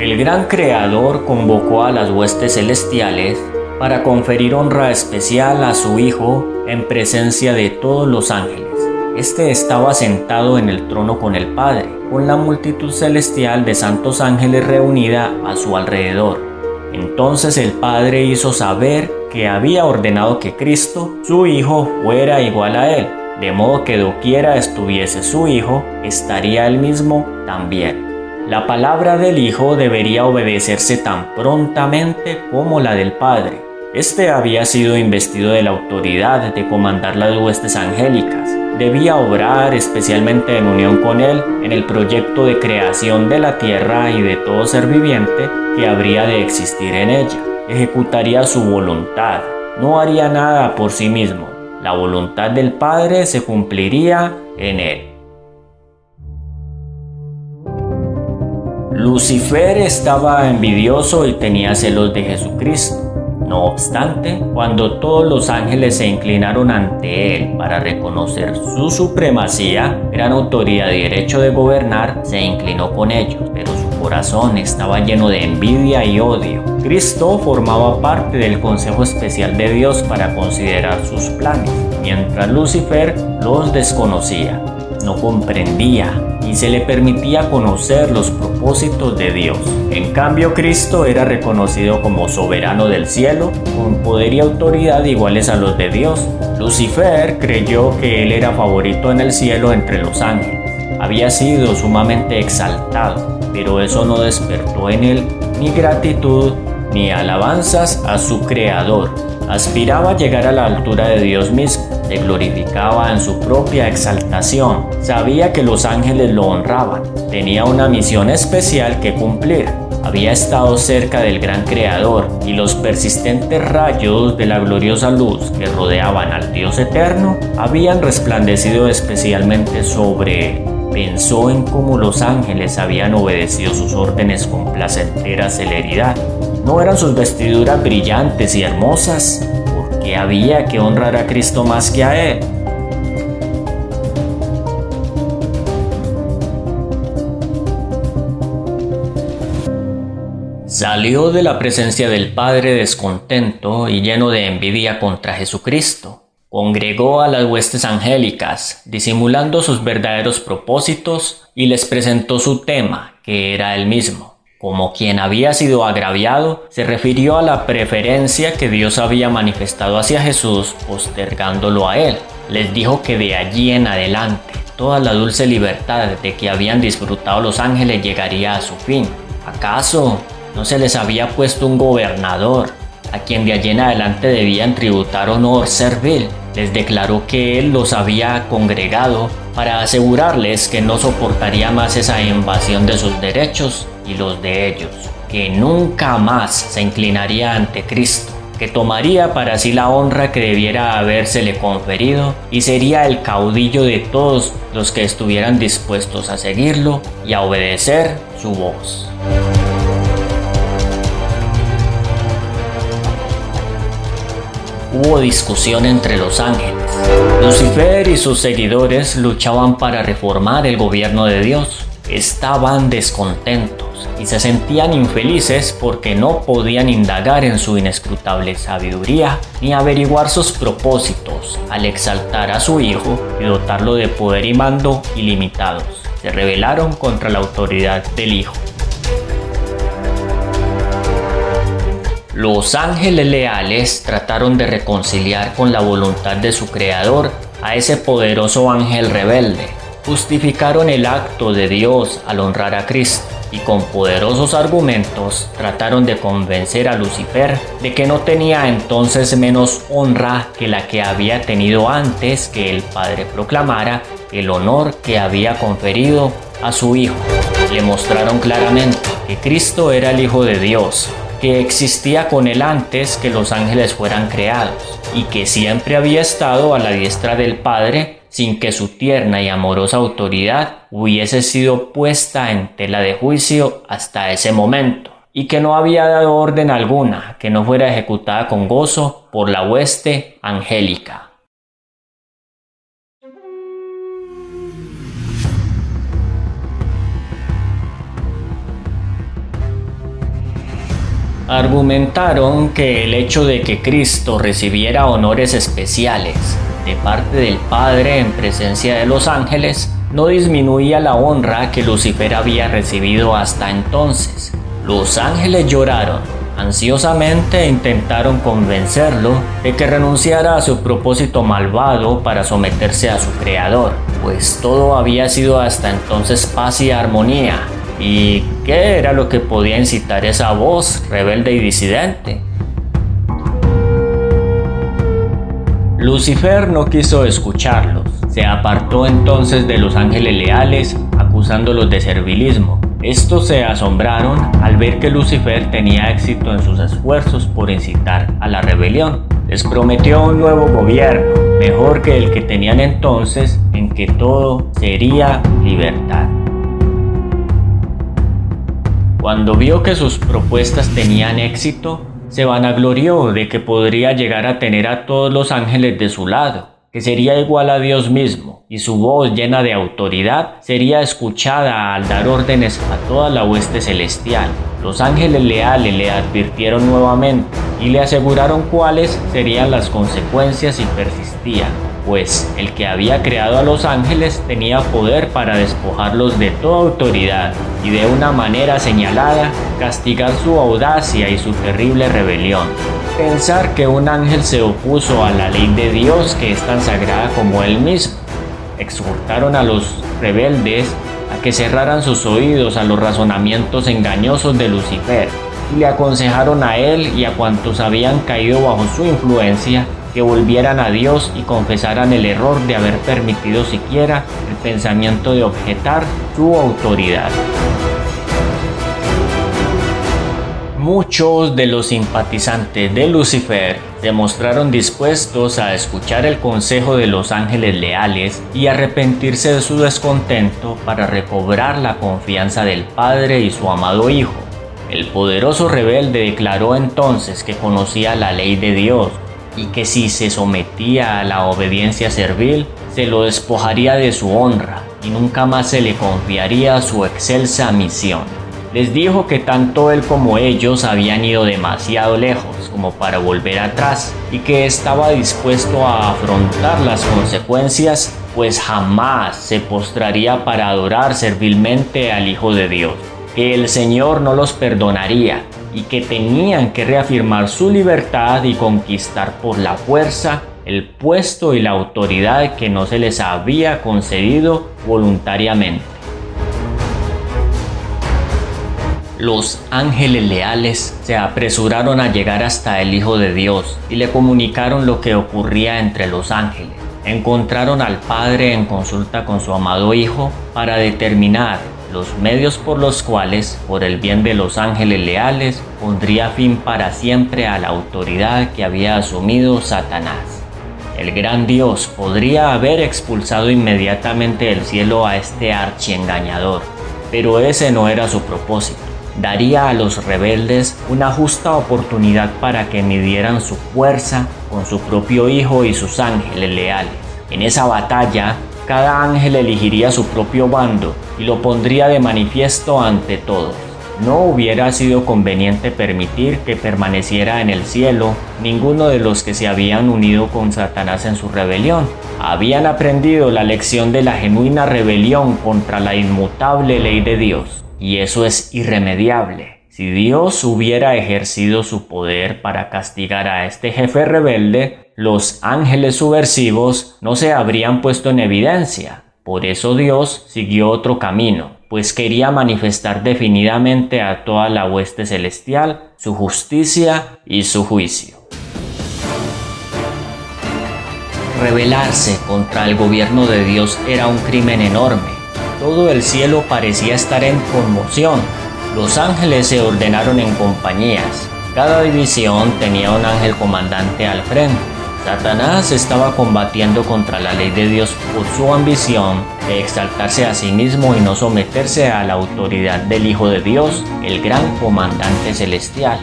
El gran creador convocó a las huestes celestiales para conferir honra especial a su Hijo en presencia de todos los ángeles. Este estaba sentado en el trono con el Padre, con la multitud celestial de santos ángeles reunida a su alrededor. Entonces el Padre hizo saber que había ordenado que Cristo, su Hijo, fuera igual a Él, de modo que doquiera estuviese su Hijo, estaría Él mismo también. La palabra del Hijo debería obedecerse tan prontamente como la del Padre. Este había sido investido de la autoridad de comandar las huestes angélicas. Debía obrar especialmente en unión con Él en el proyecto de creación de la tierra y de todo ser viviente que habría de existir en ella. Ejecutaría su voluntad, no haría nada por sí mismo. La voluntad del Padre se cumpliría en él. Lucifer estaba envidioso y tenía celos de Jesucristo. No obstante, cuando todos los ángeles se inclinaron ante él para reconocer su supremacía, gran autoridad y derecho de gobernar, se inclinó con ellos, pero su corazón estaba lleno de envidia y odio. Cristo formaba parte del Consejo Especial de Dios para considerar sus planes, mientras Lucifer los desconocía, no comprendía y se le permitía conocer los propósitos de Dios. En cambio, Cristo era reconocido como soberano del cielo, con poder y autoridad iguales a los de Dios. Lucifer creyó que él era favorito en el cielo entre los ángeles. Había sido sumamente exaltado, pero eso no despertó en él ni gratitud ni alabanzas a su Creador. Aspiraba a llegar a la altura de Dios mismo le glorificaba en su propia exaltación. Sabía que los ángeles lo honraban. Tenía una misión especial que cumplir. Había estado cerca del gran creador y los persistentes rayos de la gloriosa luz que rodeaban al Dios eterno habían resplandecido especialmente sobre él. Pensó en cómo los ángeles habían obedecido sus órdenes con placentera celeridad. ¿No eran sus vestiduras brillantes y hermosas? que había que honrar a Cristo más que a Él. Salió de la presencia del Padre descontento y lleno de envidia contra Jesucristo. Congregó a las huestes angélicas, disimulando sus verdaderos propósitos, y les presentó su tema, que era el mismo. Como quien había sido agraviado, se refirió a la preferencia que Dios había manifestado hacia Jesús, postergándolo a él. Les dijo que de allí en adelante, toda la dulce libertad de que habían disfrutado los ángeles llegaría a su fin. ¿Acaso no se les había puesto un gobernador a quien de allí en adelante debían tributar honor servil. Les declaró que él los había congregado para asegurarles que no soportaría más esa invasión de sus derechos y los de ellos, que nunca más se inclinaría ante Cristo, que tomaría para sí la honra que debiera habérsele conferido y sería el caudillo de todos los que estuvieran dispuestos a seguirlo y a obedecer su voz. hubo discusión entre los ángeles. Lucifer y sus seguidores luchaban para reformar el gobierno de Dios. Estaban descontentos y se sentían infelices porque no podían indagar en su inescrutable sabiduría ni averiguar sus propósitos al exaltar a su Hijo y dotarlo de poder y mando ilimitados. Se rebelaron contra la autoridad del Hijo. Los ángeles leales trataron de reconciliar con la voluntad de su creador a ese poderoso ángel rebelde. Justificaron el acto de Dios al honrar a Cristo y con poderosos argumentos trataron de convencer a Lucifer de que no tenía entonces menos honra que la que había tenido antes que el Padre proclamara el honor que había conferido a su Hijo. Le mostraron claramente que Cristo era el Hijo de Dios que existía con él antes que los ángeles fueran creados, y que siempre había estado a la diestra del Padre sin que su tierna y amorosa autoridad hubiese sido puesta en tela de juicio hasta ese momento, y que no había dado orden alguna que no fuera ejecutada con gozo por la hueste angélica. Argumentaron que el hecho de que Cristo recibiera honores especiales de parte del Padre en presencia de los ángeles no disminuía la honra que Lucifer había recibido hasta entonces. Los ángeles lloraron ansiosamente e intentaron convencerlo de que renunciara a su propósito malvado para someterse a su creador, pues todo había sido hasta entonces paz y armonía ¿Y qué era lo que podía incitar esa voz rebelde y disidente? Lucifer no quiso escucharlos. Se apartó entonces de los ángeles leales, acusándolos de servilismo. Estos se asombraron al ver que Lucifer tenía éxito en sus esfuerzos por incitar a la rebelión. Les prometió un nuevo gobierno, mejor que el que tenían entonces, en que todo sería libertad. Cuando vio que sus propuestas tenían éxito, se vanaglorió de que podría llegar a tener a todos los ángeles de su lado, que sería igual a Dios mismo, y su voz llena de autoridad sería escuchada al dar órdenes a toda la hueste celestial. Los ángeles leales le advirtieron nuevamente y le aseguraron cuáles serían las consecuencias y persistían pues el que había creado a los ángeles tenía poder para despojarlos de toda autoridad y de una manera señalada castigar su audacia y su terrible rebelión. Pensar que un ángel se opuso a la ley de Dios que es tan sagrada como él mismo. Exhortaron a los rebeldes a que cerraran sus oídos a los razonamientos engañosos de Lucifer y le aconsejaron a él y a cuantos habían caído bajo su influencia que volvieran a Dios y confesaran el error de haber permitido siquiera el pensamiento de objetar su autoridad. Muchos de los simpatizantes de Lucifer se mostraron dispuestos a escuchar el consejo de los ángeles leales y arrepentirse de su descontento para recobrar la confianza del Padre y su amado Hijo. El poderoso rebelde declaró entonces que conocía la ley de Dios y que si se sometía a la obediencia servil, se lo despojaría de su honra y nunca más se le confiaría su excelsa misión. Les dijo que tanto él como ellos habían ido demasiado lejos como para volver atrás y que estaba dispuesto a afrontar las consecuencias, pues jamás se postraría para adorar servilmente al Hijo de Dios, que el Señor no los perdonaría y que tenían que reafirmar su libertad y conquistar por la fuerza el puesto y la autoridad que no se les había concedido voluntariamente. Los ángeles leales se apresuraron a llegar hasta el Hijo de Dios y le comunicaron lo que ocurría entre los ángeles. Encontraron al Padre en consulta con su amado Hijo para determinar los medios por los cuales, por el bien de los ángeles leales, pondría fin para siempre a la autoridad que había asumido Satanás. El gran Dios podría haber expulsado inmediatamente del cielo a este archiengañador, pero ese no era su propósito. Daría a los rebeldes una justa oportunidad para que midieran su fuerza con su propio Hijo y sus ángeles leales. En esa batalla, cada ángel elegiría su propio bando y lo pondría de manifiesto ante todos. No hubiera sido conveniente permitir que permaneciera en el cielo ninguno de los que se habían unido con Satanás en su rebelión. Habían aprendido la lección de la genuina rebelión contra la inmutable ley de Dios, y eso es irremediable. Si Dios hubiera ejercido su poder para castigar a este jefe rebelde, los ángeles subversivos no se habrían puesto en evidencia. Por eso Dios siguió otro camino, pues quería manifestar definidamente a toda la hueste celestial su justicia y su juicio. Rebelarse contra el gobierno de Dios era un crimen enorme. Todo el cielo parecía estar en conmoción. Los ángeles se ordenaron en compañías. Cada división tenía un ángel comandante al frente. Satanás estaba combatiendo contra la ley de Dios por su ambición de exaltarse a sí mismo y no someterse a la autoridad del Hijo de Dios, el gran comandante celestial.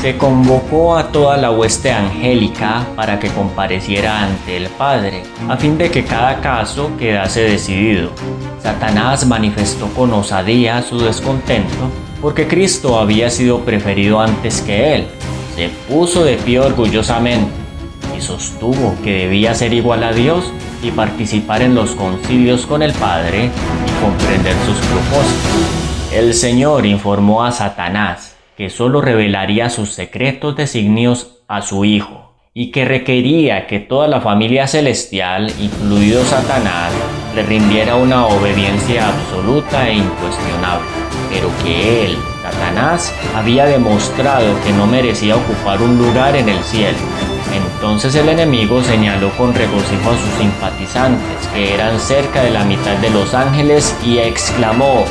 Se convocó a toda la hueste angélica para que compareciera ante el Padre, a fin de que cada caso quedase decidido. Satanás manifestó con osadía su descontento porque Cristo había sido preferido antes que él. Se puso de pie orgullosamente sostuvo que debía ser igual a Dios y participar en los concilios con el Padre y comprender sus propósitos. El Señor informó a Satanás que sólo revelaría sus secretos designios a su Hijo y que requería que toda la familia celestial, incluido Satanás, le rindiera una obediencia absoluta e incuestionable, pero que él, Satanás, había demostrado que no merecía ocupar un lugar en el cielo entonces el enemigo señaló con regocijo a sus simpatizantes, que eran cerca de la mitad de los ángeles, y exclamó,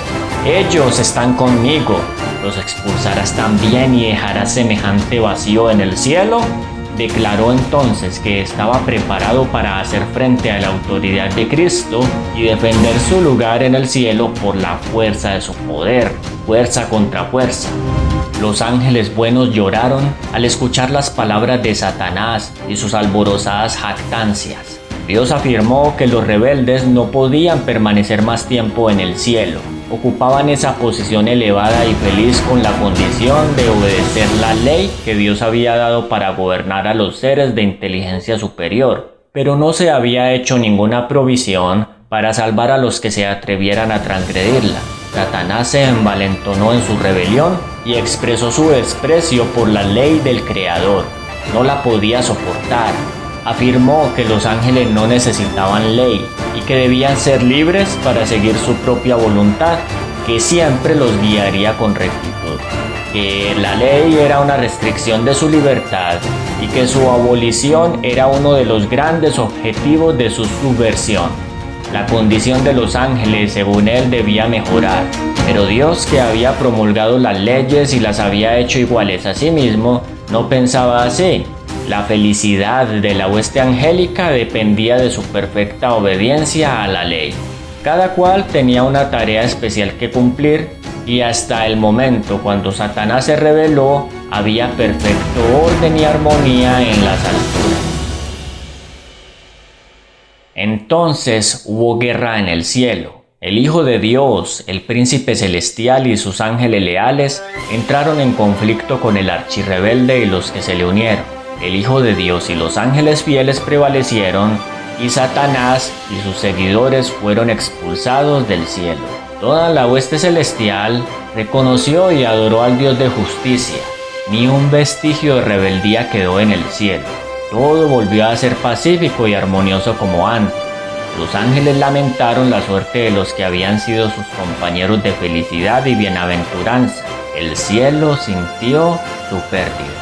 Ellos están conmigo, ¿los expulsarás también y dejarás semejante vacío en el cielo? Declaró entonces que estaba preparado para hacer frente a la autoridad de Cristo y defender su lugar en el cielo por la fuerza de su poder, fuerza contra fuerza. Los ángeles buenos lloraron al escuchar las palabras de Satanás y sus alborozadas jactancias. Dios afirmó que los rebeldes no podían permanecer más tiempo en el cielo. Ocupaban esa posición elevada y feliz con la condición de obedecer la ley que Dios había dado para gobernar a los seres de inteligencia superior. Pero no se había hecho ninguna provisión para salvar a los que se atrevieran a transgredirla. Satanás se envalentonó en su rebelión y expresó su desprecio por la ley del Creador. No la podía soportar. Afirmó que los ángeles no necesitaban ley y que debían ser libres para seguir su propia voluntad, que siempre los guiaría con rectitud. Que la ley era una restricción de su libertad y que su abolición era uno de los grandes objetivos de su subversión. La condición de los ángeles, según él, debía mejorar, pero Dios, que había promulgado las leyes y las había hecho iguales a sí mismo, no pensaba así. La felicidad de la hueste angélica dependía de su perfecta obediencia a la ley. Cada cual tenía una tarea especial que cumplir y hasta el momento cuando Satanás se rebeló, había perfecto orden y armonía en las alturas. Entonces hubo guerra en el cielo. El Hijo de Dios, el príncipe celestial y sus ángeles leales entraron en conflicto con el archirrebelde y los que se le unieron. El Hijo de Dios y los ángeles fieles prevalecieron y Satanás y sus seguidores fueron expulsados del cielo. Toda la hueste celestial reconoció y adoró al Dios de justicia. Ni un vestigio de rebeldía quedó en el cielo. Todo volvió a ser pacífico y armonioso como antes. Los ángeles lamentaron la suerte de los que habían sido sus compañeros de felicidad y bienaventuranza. El cielo sintió su pérdida.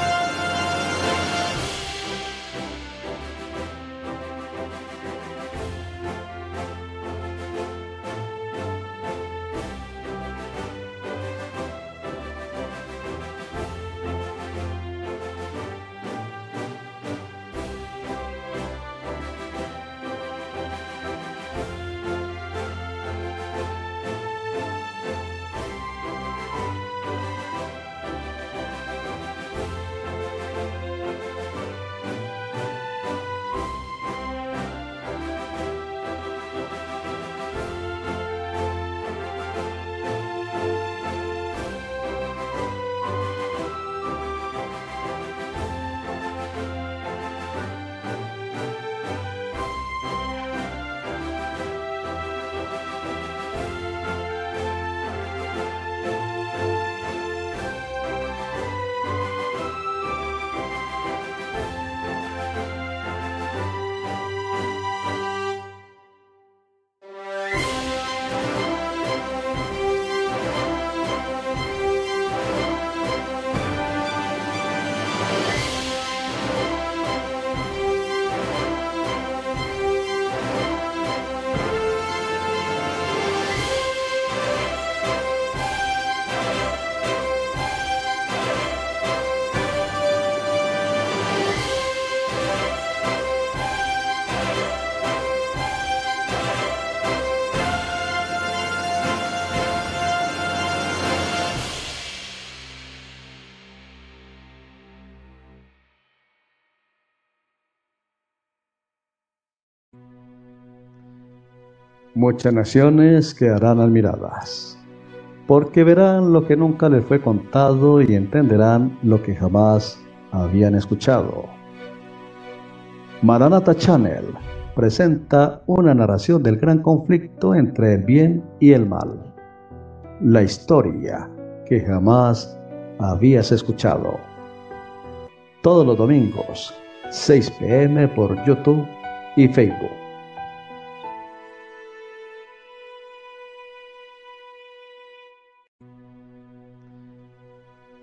Muchas naciones quedarán admiradas, porque verán lo que nunca les fue contado y entenderán lo que jamás habían escuchado. Maranata Channel presenta una narración del gran conflicto entre el bien y el mal. La historia que jamás habías escuchado. Todos los domingos, 6 pm por YouTube y Facebook.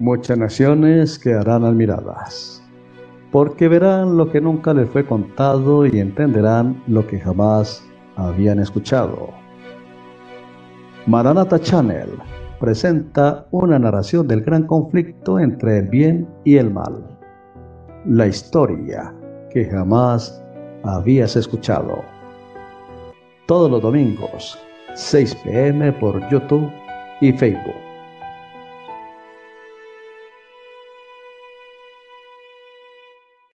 Muchas naciones quedarán admiradas, porque verán lo que nunca les fue contado y entenderán lo que jamás habían escuchado. Maranata Channel presenta una narración del gran conflicto entre el bien y el mal. La historia que jamás habías escuchado. Todos los domingos, 6 pm por YouTube y Facebook.